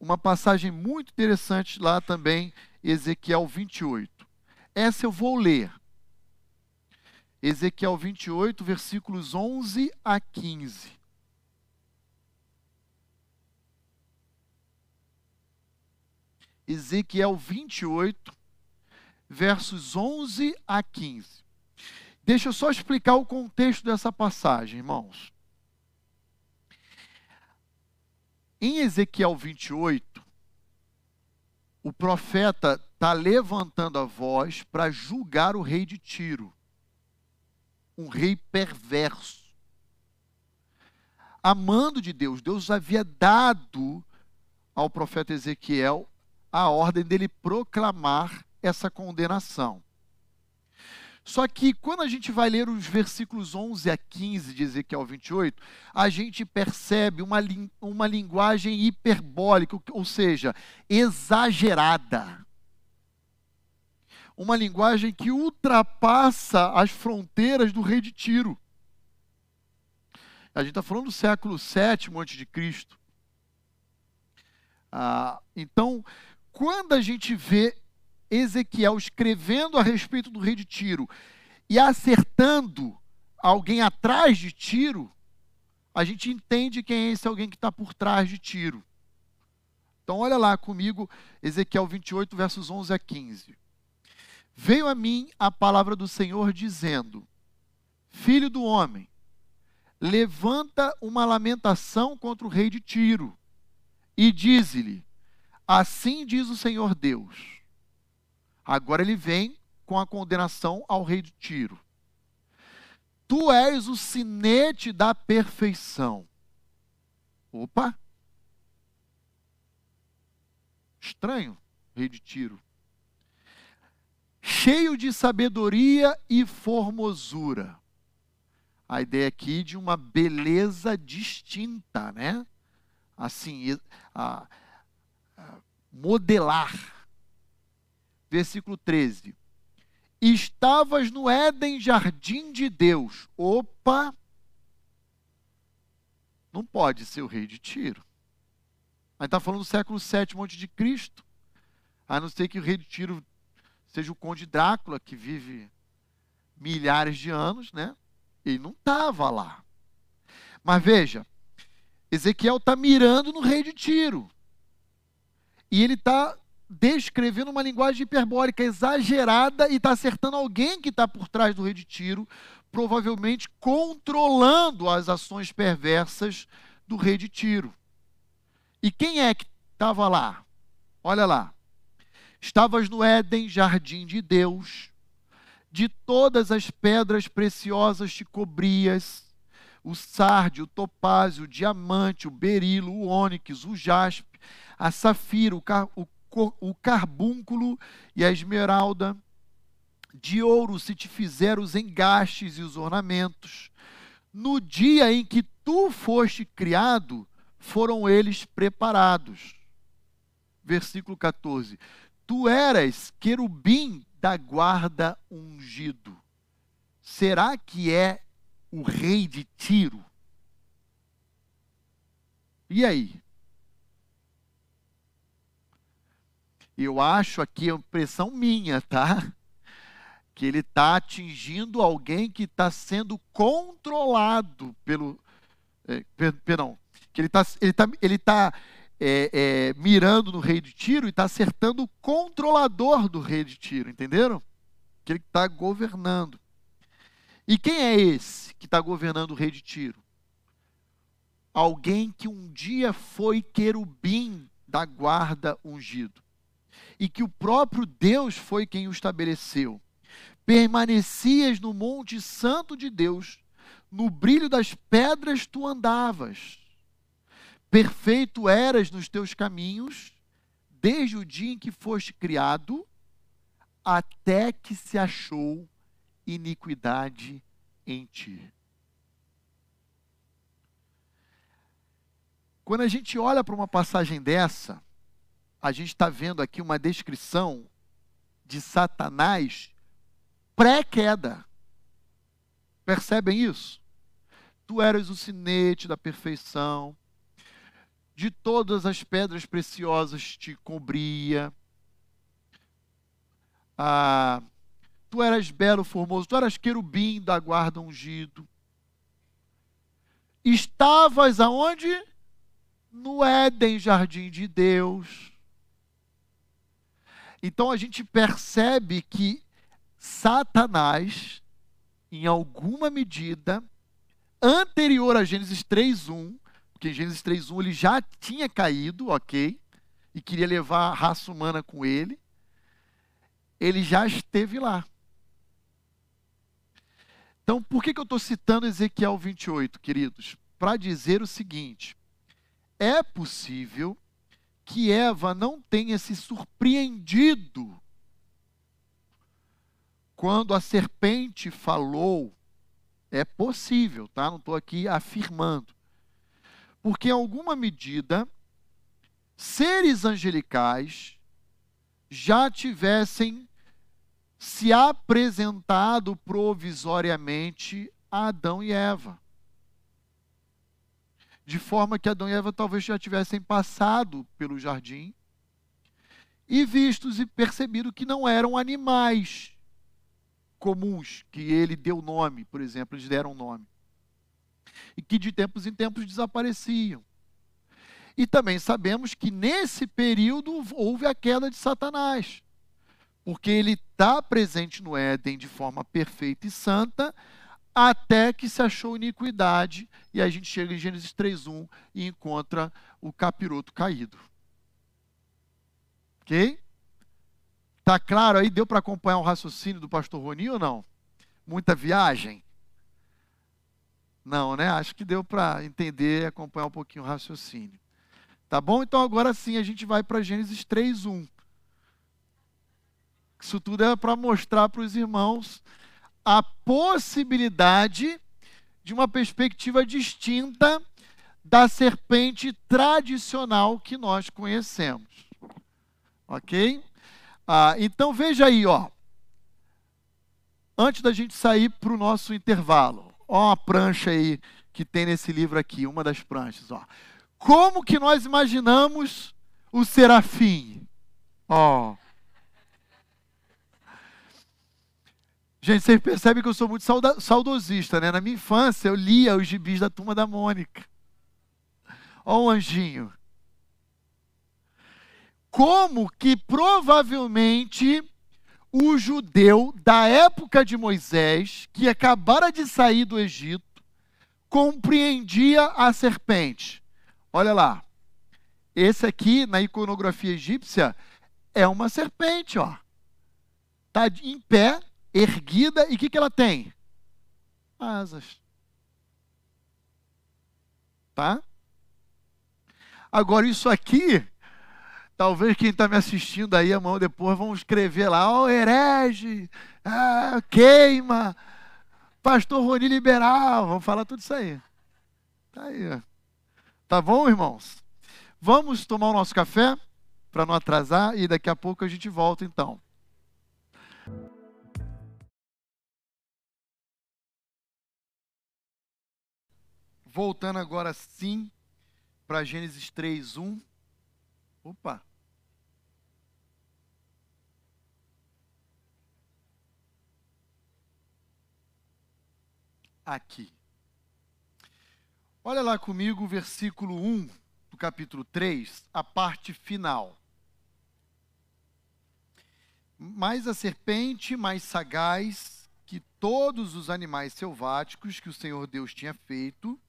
uma passagem muito interessante lá também, Ezequiel 28. Essa eu vou ler. Ezequiel 28, versículos 11 a 15. Ezequiel 28, versos 11 a 15. Deixa eu só explicar o contexto dessa passagem, irmãos. Em Ezequiel 28, o profeta está levantando a voz para julgar o rei de Tiro, um rei perverso. Amando de Deus, Deus havia dado ao profeta Ezequiel a ordem dele proclamar essa condenação. Só que quando a gente vai ler os versículos 11 a 15 de Ezequiel 28, a gente percebe uma, uma linguagem hiperbólica, ou seja, exagerada. Uma linguagem que ultrapassa as fronteiras do rei de Tiro. A gente está falando do século VII a.C. Ah, então, quando a gente vê Ezequiel escrevendo a respeito do rei de Tiro e acertando alguém atrás de Tiro, a gente entende quem é esse alguém que está por trás de Tiro. Então, olha lá comigo, Ezequiel 28, versos 11 a 15. Veio a mim a palavra do Senhor dizendo: Filho do homem, levanta uma lamentação contra o rei de Tiro e diz-lhe: Assim diz o Senhor Deus Agora ele vem com a condenação ao rei de Tiro. Tu és o sinete da perfeição. Opa! Estranho, rei de Tiro. Cheio de sabedoria e formosura. A ideia aqui de uma beleza distinta, né? Assim, a, a modelar versículo 13. Estavas no Éden, jardim de Deus. Opa! Não pode ser o rei de Tiro. Mas está falando do século VII antes de Cristo. A não ser que o rei de Tiro seja o conde Drácula, que vive milhares de anos, né? Ele não estava lá. Mas veja, Ezequiel está mirando no rei de Tiro. E ele está descrevendo uma linguagem hiperbólica exagerada e está acertando alguém que está por trás do rei de tiro, provavelmente controlando as ações perversas do rei de tiro. E quem é que estava lá? Olha lá. Estavas no Éden, jardim de Deus, de todas as pedras preciosas te cobrias, o sardio, o topázio, o diamante, o berilo, o ônix, o jaspe, a safira, o, o o carbúnculo e a esmeralda. De ouro se te fizeram os engastes e os ornamentos. No dia em que tu foste criado, foram eles preparados. Versículo 14. Tu eras querubim da guarda ungido. Será que é o rei de Tiro? E aí? Eu acho aqui a impressão minha, tá? Que ele está atingindo alguém que está sendo controlado pelo. É, perdão. Que ele está ele tá, ele tá, é, é, mirando no rei de tiro e está acertando o controlador do rei de tiro, entenderam? Que ele está governando. E quem é esse que está governando o rei de tiro? Alguém que um dia foi querubim da guarda ungido e que o próprio Deus foi quem o estabeleceu. Permanecias no monte santo de Deus, no brilho das pedras tu andavas. Perfeito eras nos teus caminhos, desde o dia em que foste criado, até que se achou iniquidade em ti. Quando a gente olha para uma passagem dessa, a gente está vendo aqui uma descrição de Satanás pré-queda. Percebem isso? Tu eras o sinete da perfeição, de todas as pedras preciosas te cobria. Ah, tu eras belo, formoso, tu eras querubim da guarda ungido. Estavas aonde? No Éden, jardim de Deus Então a gente percebe que Satanás, em alguma medida, anterior a Gênesis 3:1, porque em Gênesis 3:1 ele já tinha caído, ok, e queria levar a raça humana com ele, ele já esteve lá. Então, por que, que eu estou citando Ezequiel 28, queridos? Para dizer o seguinte: é possível que Eva não tenha se surpreendido quando a serpente falou. É possível, tá? Não estou aqui afirmando. Porque, em alguma medida, seres angelicais já tivessem se apresentado provisoriamente a Adão e Eva. De forma que Adão e Eva talvez já tivessem passado pelo jardim e vistos e percebido que não eram animais comuns, que ele deu nome, por exemplo, eles deram nome. E que de tempos em tempos desapareciam. E também sabemos que nesse período houve a queda de Satanás porque ele está presente no Éden de forma perfeita e santa, até que se achou iniquidade, e aí a gente chega em Gênesis 3.1 e encontra o capiroto caído. Ok? Tá claro aí? Deu para acompanhar o raciocínio do pastor Roni ou não? Muita viagem? Não, né? Acho que deu para entender e acompanhar um pouquinho o raciocínio. Tá bom? Então agora sim a gente vai para Gênesis 3.1. Isso tudo é para mostrar para os irmãos a possibilidade de uma perspectiva distinta da serpente tradicional que nós conhecemos. Ok? Ah, então veja aí, ó. Antes da gente sair para o nosso intervalo, ó a prancha aí que tem nesse livro aqui, uma das pranchas, ó. Como que nós imaginamos o serafim? Ó. Gente, vocês percebem que eu sou muito saudosista, né? Na minha infância eu lia os gibis da turma da Mônica. Ó o anjinho. Como que provavelmente o judeu da época de Moisés, que acabara de sair do Egito, compreendia a serpente. Olha lá. Esse aqui, na iconografia egípcia, é uma serpente, ó. Está em pé erguida e o que, que ela tem? Asas. Tá? Agora, isso aqui, talvez quem está me assistindo aí, a mão depois, vão escrever lá, ó, oh, herege, ah, queima, pastor Roni liberal, vamos falar tudo isso aí. Tá aí. Tá bom, irmãos? Vamos tomar o nosso café para não atrasar e daqui a pouco a gente volta então. Voltando agora sim para Gênesis 3, 1. Opa! Aqui. Olha lá comigo o versículo 1 do capítulo 3, a parte final. Mais a serpente, mais sagaz que todos os animais selváticos que o Senhor Deus tinha feito,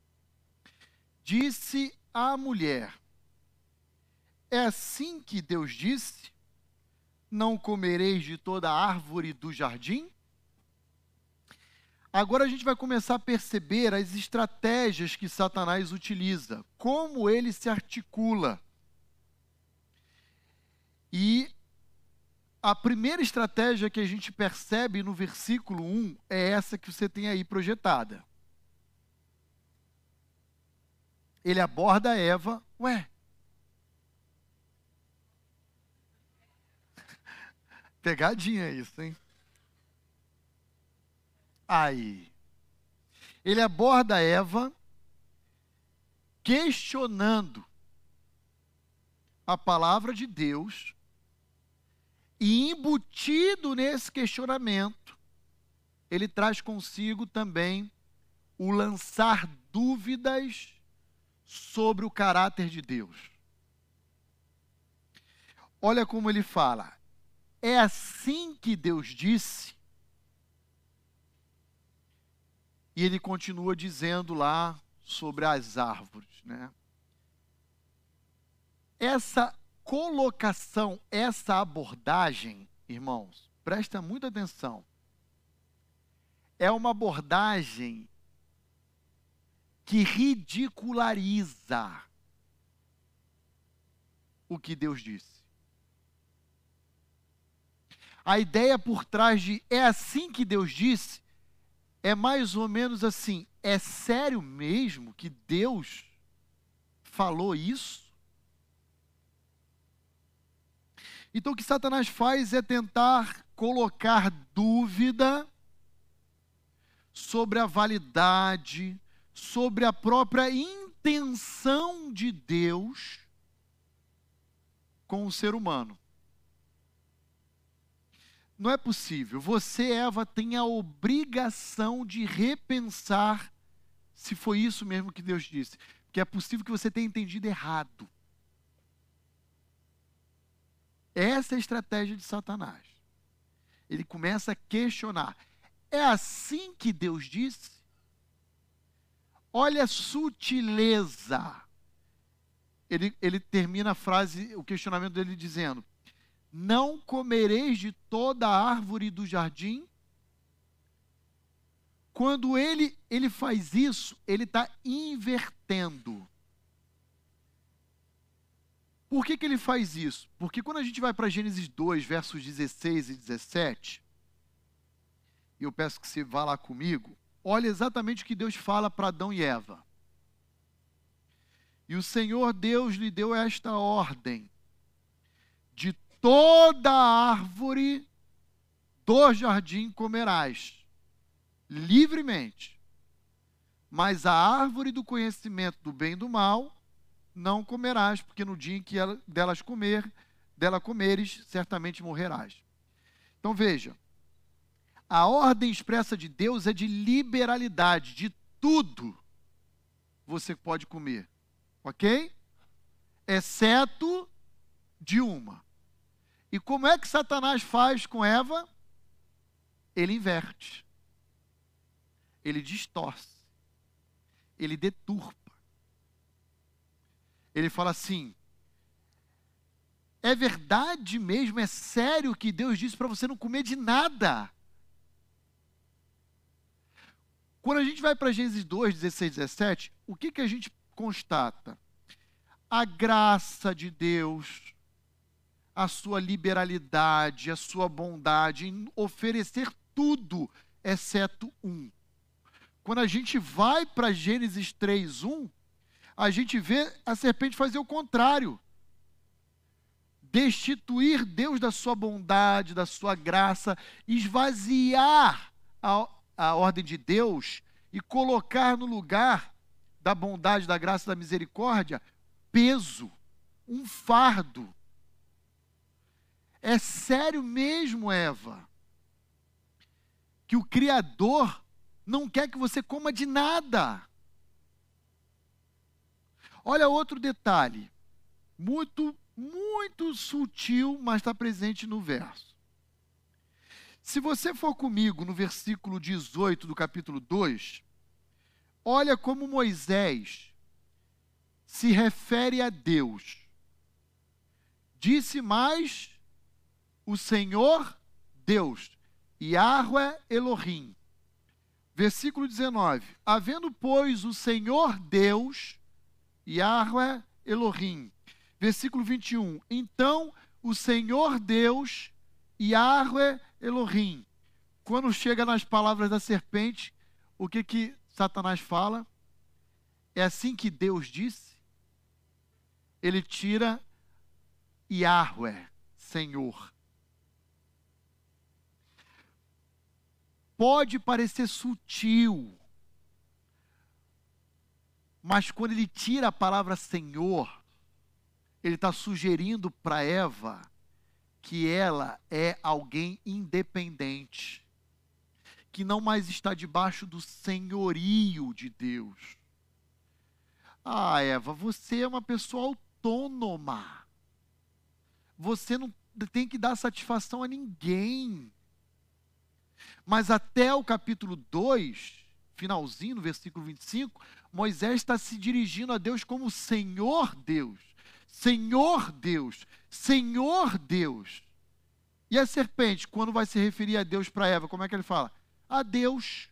Disse à mulher: É assim que Deus disse: Não comereis de toda árvore do jardim? Agora a gente vai começar a perceber as estratégias que Satanás utiliza, como ele se articula. E a primeira estratégia que a gente percebe no versículo 1 é essa que você tem aí projetada. Ele aborda Eva, ué. Pegadinha isso, hein? Aí. Ele aborda Eva questionando a palavra de Deus e embutido nesse questionamento, ele traz consigo também o lançar dúvidas sobre o caráter de Deus. Olha como ele fala: é assim que Deus disse. E ele continua dizendo lá sobre as árvores, né? Essa colocação, essa abordagem, irmãos, presta muita atenção. É uma abordagem que ridiculariza o que Deus disse. A ideia por trás de é assim que Deus disse é mais ou menos assim: é sério mesmo que Deus falou isso? Então o que Satanás faz é tentar colocar dúvida sobre a validade, sobre a própria intenção de Deus com o ser humano. Não é possível. Você, Eva, tem a obrigação de repensar se foi isso mesmo que Deus disse. Porque é possível que você tenha entendido errado. Essa é a estratégia de Satanás. Ele começa a questionar. É assim que Deus disse? Olha a sutileza. Ele, ele termina a frase, o questionamento dele dizendo: Não comereis de toda a árvore do jardim? Quando ele, ele faz isso, ele está invertendo. Por que, que ele faz isso? Porque quando a gente vai para Gênesis 2, versos 16 e 17, e eu peço que você vá lá comigo, olha exatamente o que Deus fala para Adão e Eva. E o Senhor Deus lhe deu esta ordem: de toda árvore do jardim comerás, livremente, mas a árvore do conhecimento do bem e do mal não comerás, porque no dia em que ela, delas comer, dela comeres, certamente morrerás. Então veja, a ordem expressa de Deus é de liberalidade, de tudo você pode comer, ok? Exceto de uma. E como é que Satanás faz com Eva? Ele inverte, ele distorce, ele deturpa ele fala assim: é verdade mesmo, é sério que Deus disse para você não comer de nada. Quando a gente vai para Gênesis 2, 16, 17, o que, que a gente constata? A graça de Deus, a sua liberalidade, a sua bondade em oferecer tudo, exceto um. Quando a gente vai para Gênesis 3, 1, a gente vê a serpente fazer o contrário. Destituir Deus da sua bondade, da sua graça, esvaziar a, a ordem de Deus e colocar no lugar da bondade, da graça, da misericórdia, peso, um fardo. É sério mesmo, Eva, que o Criador não quer que você coma de nada. Olha outro detalhe, muito, muito sutil, mas está presente no verso. Se você for comigo no versículo 18 do capítulo 2, olha como Moisés se refere a Deus. Disse mais o Senhor Deus, Yahweh Elohim. Versículo 19: Havendo, pois, o Senhor Deus Yahweh Elohim. Versículo 21. Então o Senhor Deus, Yahweh Elohim. Quando chega nas palavras da serpente, o que que Satanás fala? É assim que Deus disse? Ele tira Yahweh, Senhor. Pode parecer sutil, mas quando ele tira a palavra Senhor, ele está sugerindo para Eva que ela é alguém independente, que não mais está debaixo do senhorio de Deus. Ah, Eva, você é uma pessoa autônoma. Você não tem que dar satisfação a ninguém. Mas até o capítulo 2, finalzinho, no versículo 25, Moisés está se dirigindo a Deus como Senhor Deus. Senhor Deus. Senhor Deus. E a serpente, quando vai se referir a Deus para Eva, como é que ele fala? A Deus.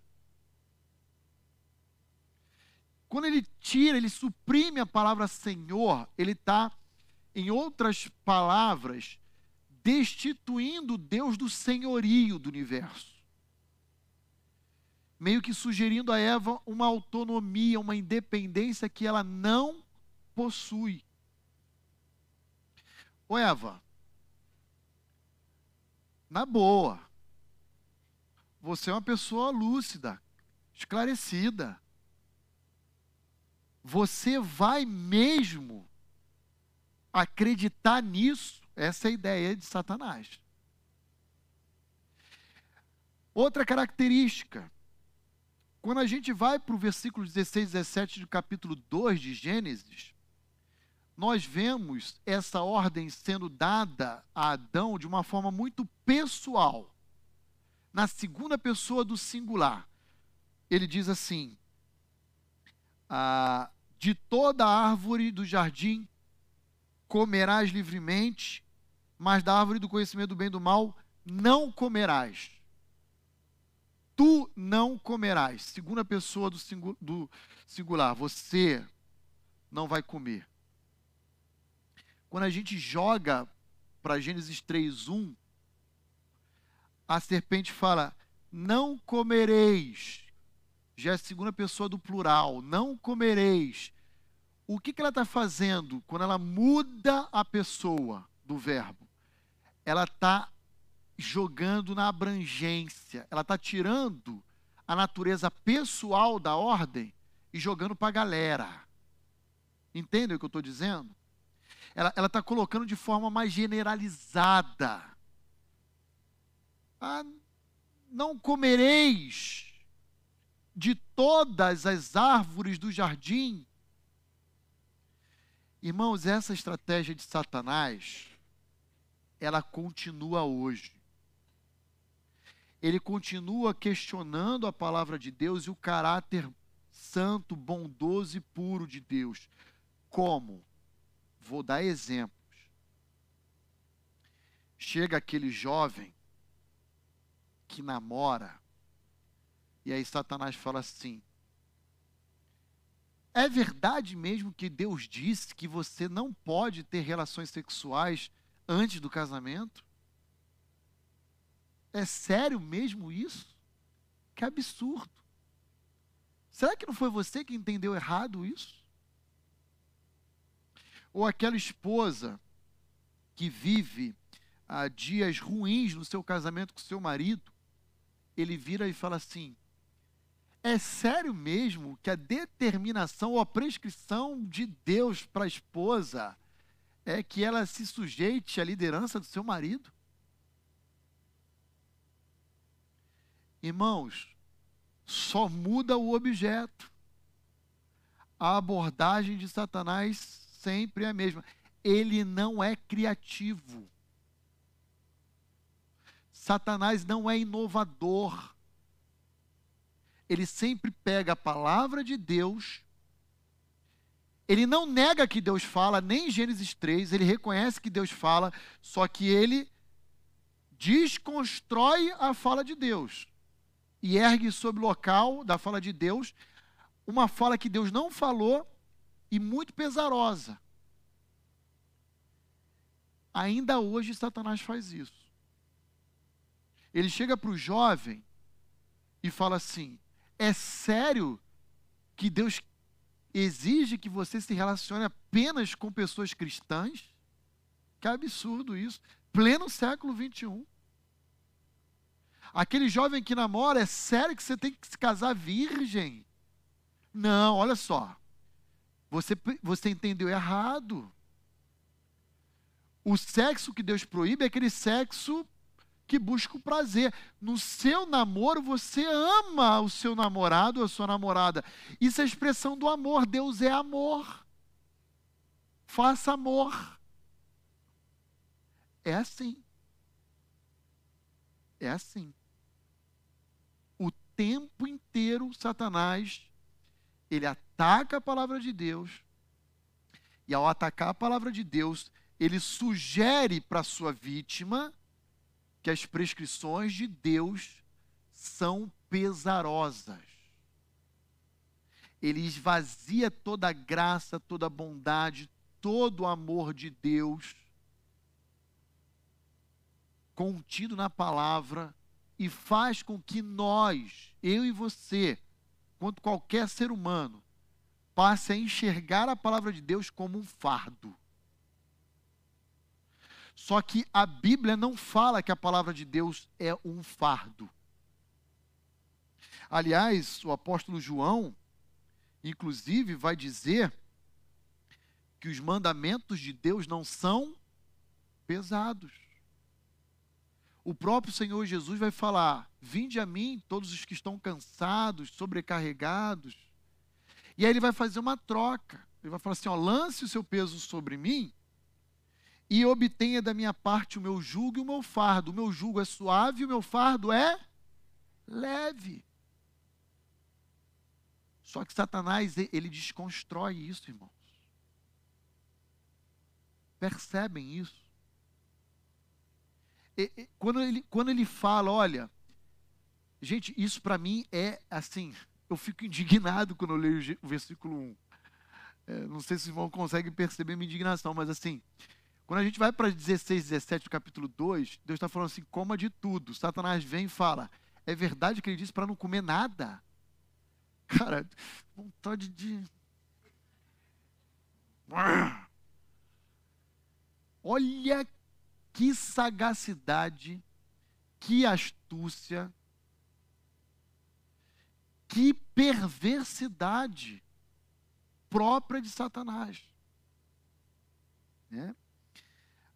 Quando ele tira, ele suprime a palavra Senhor, ele está, em outras palavras, destituindo Deus do senhorio do universo. Meio que sugerindo a Eva uma autonomia, uma independência que ela não possui. Ô Eva, na boa, você é uma pessoa lúcida, esclarecida. Você vai mesmo acreditar nisso? Essa é a ideia de Satanás. Outra característica, quando a gente vai para o versículo 16, 17 do capítulo 2 de Gênesis, nós vemos essa ordem sendo dada a Adão de uma forma muito pessoal. Na segunda pessoa do singular. Ele diz assim: ah, De toda árvore do jardim comerás livremente, mas da árvore do conhecimento do bem e do mal não comerás. Tu não comerás. Segunda pessoa do, do singular. Você não vai comer. Quando a gente joga para Gênesis 3:1, a serpente fala: "Não comereis". Já é a segunda pessoa do plural, não comereis. O que, que ela está fazendo quando ela muda a pessoa do verbo? Ela está jogando na abrangência, ela está tirando a natureza pessoal da ordem e jogando para a galera. Entendem o que eu estou dizendo? Ela está colocando de forma mais generalizada. Ah, não comereis de todas as árvores do jardim. Irmãos, essa estratégia de Satanás, ela continua hoje. Ele continua questionando a palavra de Deus e o caráter santo, bondoso e puro de Deus. Como? Vou dar exemplos. Chega aquele jovem que namora, e aí Satanás fala assim: É verdade mesmo que Deus disse que você não pode ter relações sexuais antes do casamento? É sério mesmo isso? Que absurdo. Será que não foi você que entendeu errado isso? Ou aquela esposa que vive ah, dias ruins no seu casamento com seu marido, ele vira e fala assim: é sério mesmo que a determinação ou a prescrição de Deus para a esposa é que ela se sujeite à liderança do seu marido? Irmãos, só muda o objeto. A abordagem de Satanás sempre a mesma. Ele não é criativo. Satanás não é inovador. Ele sempre pega a palavra de Deus. Ele não nega que Deus fala, nem em Gênesis 3, ele reconhece que Deus fala, só que ele desconstrói a fala de Deus e ergue sobre o local da fala de Deus uma fala que Deus não falou e muito pesarosa. Ainda hoje Satanás faz isso. Ele chega para o jovem e fala assim: é sério que Deus exige que você se relacione apenas com pessoas cristãs? Que absurdo isso. Pleno século 21. Aquele jovem que namora, é sério que você tem que se casar virgem? Não, olha só. Você, você entendeu errado. O sexo que Deus proíbe é aquele sexo que busca o prazer. No seu namoro, você ama o seu namorado ou a sua namorada. Isso é a expressão do amor. Deus é amor. Faça amor. É assim. É assim. O tempo inteiro, Satanás, ele ataca a palavra de Deus, e ao atacar a palavra de Deus, ele sugere para sua vítima que as prescrições de Deus são pesarosas. Ele esvazia toda a graça, toda a bondade, todo o amor de Deus contido na palavra e faz com que nós, eu e você, quanto qualquer ser humano, passe a enxergar a palavra de Deus como um fardo. Só que a Bíblia não fala que a palavra de Deus é um fardo. Aliás, o apóstolo João, inclusive, vai dizer que os mandamentos de Deus não são pesados. O próprio Senhor Jesus vai falar: Vinde a mim, todos os que estão cansados, sobrecarregados. E aí ele vai fazer uma troca. Ele vai falar assim: ó, lance o seu peso sobre mim e obtenha da minha parte o meu jugo e o meu fardo. O meu jugo é suave e o meu fardo é leve. Só que Satanás, ele desconstrói isso, irmãos. Percebem isso? E, e, quando, ele, quando ele fala, olha, gente, isso para mim é assim, eu fico indignado quando eu leio o versículo 1. É, não sei se o irmão consegue perceber minha indignação, mas assim, quando a gente vai para 16, 17 do capítulo 2, Deus está falando assim: coma de tudo. Satanás vem e fala: é verdade que ele disse para não comer nada? Cara, vontade de. Olha que sagacidade, que astúcia, que perversidade própria de Satanás. Né?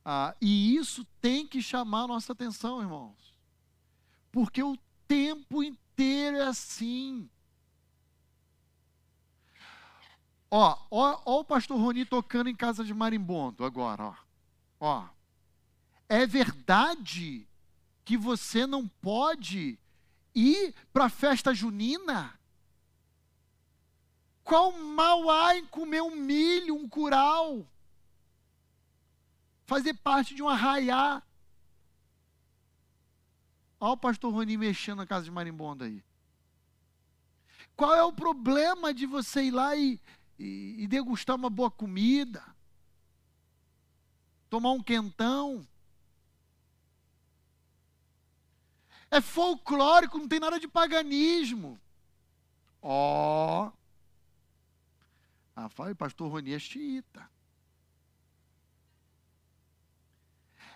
Ah, e isso tem que chamar a nossa atenção, irmãos. Porque o tempo inteiro é assim. Ó, ó, ó o pastor Roni tocando em casa de marimbondo agora, ó. Ó. É verdade que você não pode ir para a festa junina? Qual mal há em comer um milho, um curau? fazer parte de um arraiá. Olha o pastor Rony mexendo na casa de marimbondo aí. Qual é o problema de você ir lá e, e, e degustar uma boa comida? Tomar um quentão? É folclórico, não tem nada de paganismo. Ó. Oh. Ah, fala, pastor Rony é xiita.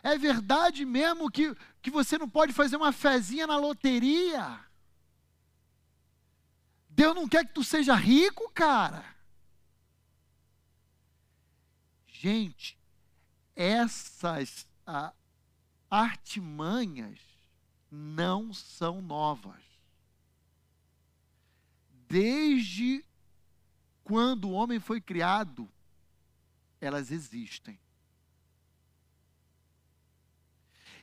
É verdade mesmo que, que você não pode fazer uma fezinha na loteria? Deus não quer que tu seja rico, cara. Gente, essas ah, artimanhas não são novas. Desde quando o homem foi criado, elas existem.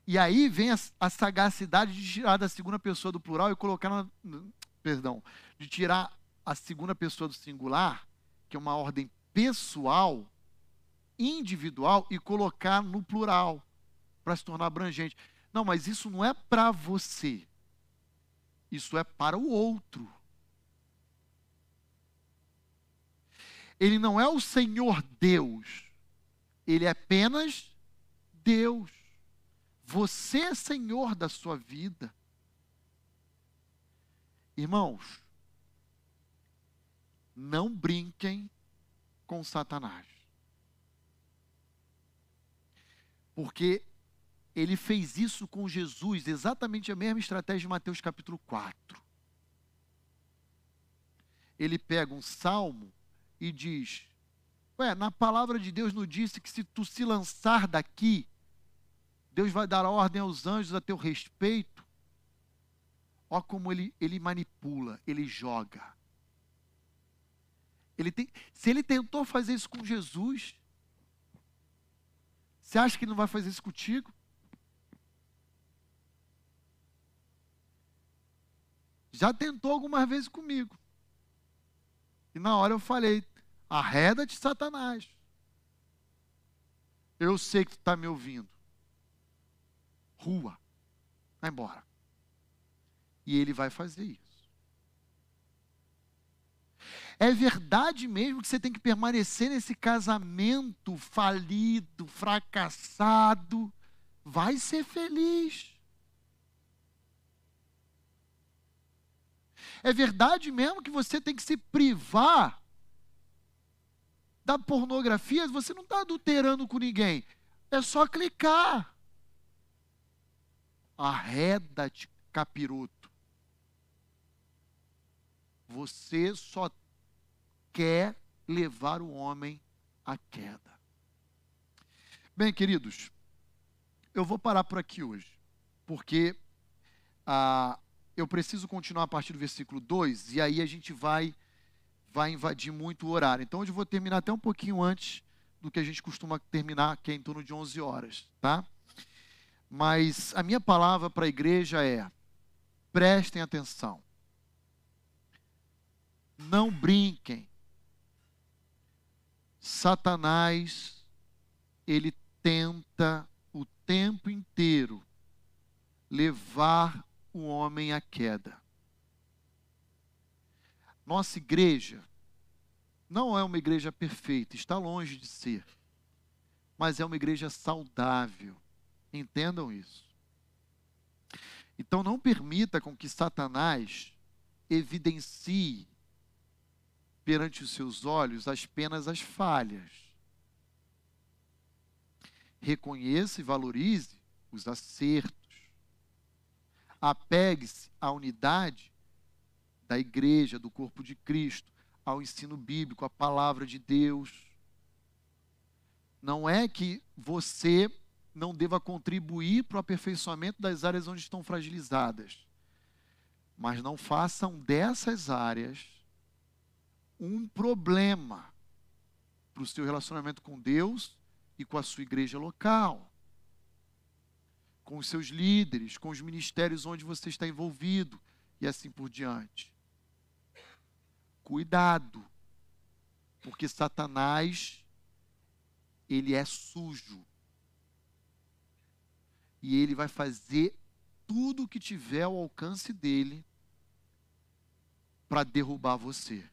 E aí vem a, a, sagacidade de tirar da segunda pessoa do plural e colocar na, perdão, de tirar a segunda pessoa do singular, que é uma ordem pessoal, individual e colocar no plural para se tornar abrangente. Não, mas isso não é para você. Isso é para o outro. Ele não é o Senhor Deus. Ele é apenas Deus. Você é senhor da sua vida. Irmãos, não brinquem com Satanás. Porque ele fez isso com Jesus, exatamente a mesma estratégia de Mateus capítulo 4. Ele pega um salmo e diz: Ué, na palavra de Deus não disse que se tu se lançar daqui, Deus vai dar ordem aos anjos a teu respeito. Ó como ele, ele manipula, ele joga. Ele tem, se ele tentou fazer isso com Jesus, você acha que ele não vai fazer isso contigo? Já tentou algumas vezes comigo. E na hora eu falei: arreda-te, Satanás. Eu sei que tu está me ouvindo. Rua. Vai embora. E ele vai fazer isso. É verdade mesmo que você tem que permanecer nesse casamento falido, fracassado. Vai ser feliz. É verdade mesmo que você tem que se privar da pornografia? Você não está adulterando com ninguém. É só clicar. Arreda-te, capiroto. Você só quer levar o homem à queda. Bem, queridos, eu vou parar por aqui hoje, porque ah, eu preciso continuar a partir do versículo 2, e aí a gente vai, vai invadir muito o horário. Então, eu vou terminar até um pouquinho antes do que a gente costuma terminar, que é em torno de 11 horas, tá? Mas a minha palavra para a igreja é: prestem atenção. Não brinquem Satanás, ele tenta o tempo inteiro levar o homem à queda. Nossa igreja não é uma igreja perfeita, está longe de ser, mas é uma igreja saudável. Entendam isso. Então não permita com que Satanás evidencie perante os seus olhos apenas as falhas. Reconheça e valorize os acertos. Apegue-se à unidade da igreja, do corpo de Cristo, ao ensino bíblico, à palavra de Deus. Não é que você não deva contribuir para o aperfeiçoamento das áreas onde estão fragilizadas, mas não façam dessas áreas um problema para o seu relacionamento com Deus e com a sua igreja local, com os seus líderes, com os ministérios onde você está envolvido e assim por diante. Cuidado, porque Satanás ele é sujo. E ele vai fazer tudo o que tiver ao alcance dele para derrubar você.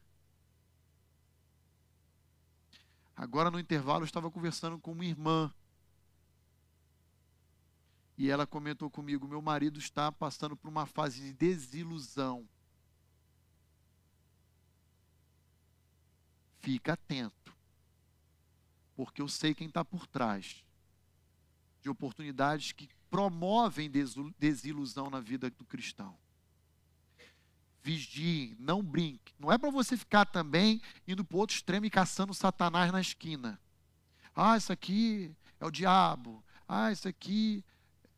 Agora, no intervalo, eu estava conversando com uma irmã. E ela comentou comigo: meu marido está passando por uma fase de desilusão. Fica atento. Porque eu sei quem está por trás de oportunidades que promovem desilusão na vida do cristão vigie, não brinque. Não é para você ficar também indo para outro extremo e caçando Satanás na esquina. Ah, isso aqui é o diabo. Ah, isso aqui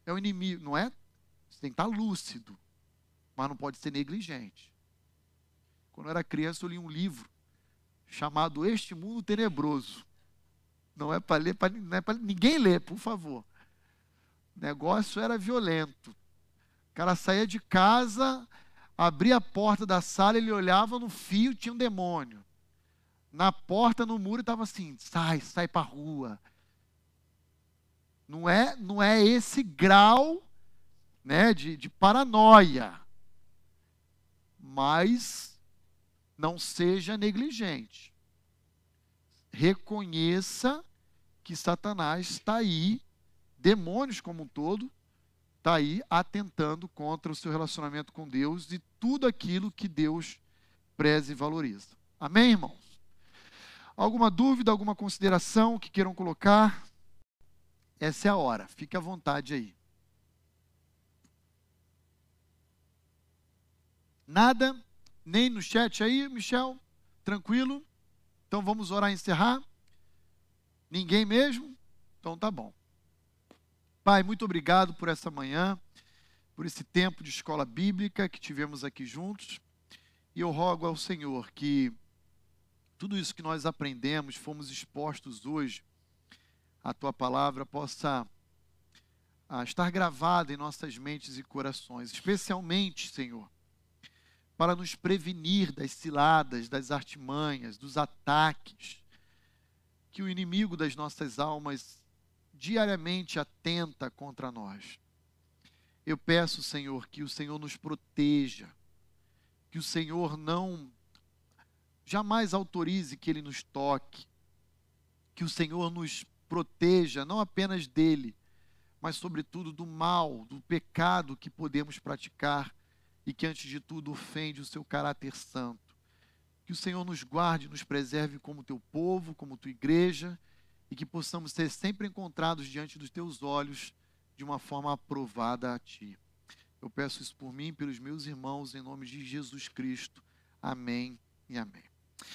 é o inimigo. Não é? Você tem que estar lúcido, mas não pode ser negligente. Quando eu era criança, eu li um livro chamado Este Mundo Tenebroso. Não é para ler, pra, não é para ninguém ler, por favor. O negócio era violento. O cara saía de casa, abria a porta da sala, ele olhava no fio, tinha um demônio. Na porta, no muro, estava assim: sai, sai para a rua. Não é, não é esse grau né, de, de paranoia. Mas não seja negligente. Reconheça que Satanás está aí, demônios como um todo, está aí atentando contra o seu relacionamento com Deus e tudo aquilo que Deus preze e valoriza. Amém, irmãos? Alguma dúvida, alguma consideração que queiram colocar? Essa é a hora, fique à vontade aí. Nada? Nem no chat aí, Michel? Tranquilo? Então vamos orar e encerrar? Ninguém mesmo? Então tá bom. Pai, muito obrigado por essa manhã, por esse tempo de escola bíblica que tivemos aqui juntos. E eu rogo ao Senhor que tudo isso que nós aprendemos, fomos expostos hoje, a tua palavra possa ah, estar gravada em nossas mentes e corações, especialmente, Senhor, para nos prevenir das ciladas, das artimanhas, dos ataques que o inimigo das nossas almas diariamente atenta contra nós. Eu peço, Senhor, que o Senhor nos proteja, que o Senhor não jamais autorize que ele nos toque, que o Senhor nos proteja não apenas dele, mas sobretudo do mal, do pecado que podemos praticar e que antes de tudo ofende o seu caráter santo. Que o Senhor nos guarde, nos preserve como teu povo, como tua igreja, e que possamos ser sempre encontrados diante dos teus olhos de uma forma aprovada a ti. Eu peço isso por mim e pelos meus irmãos, em nome de Jesus Cristo. Amém e amém.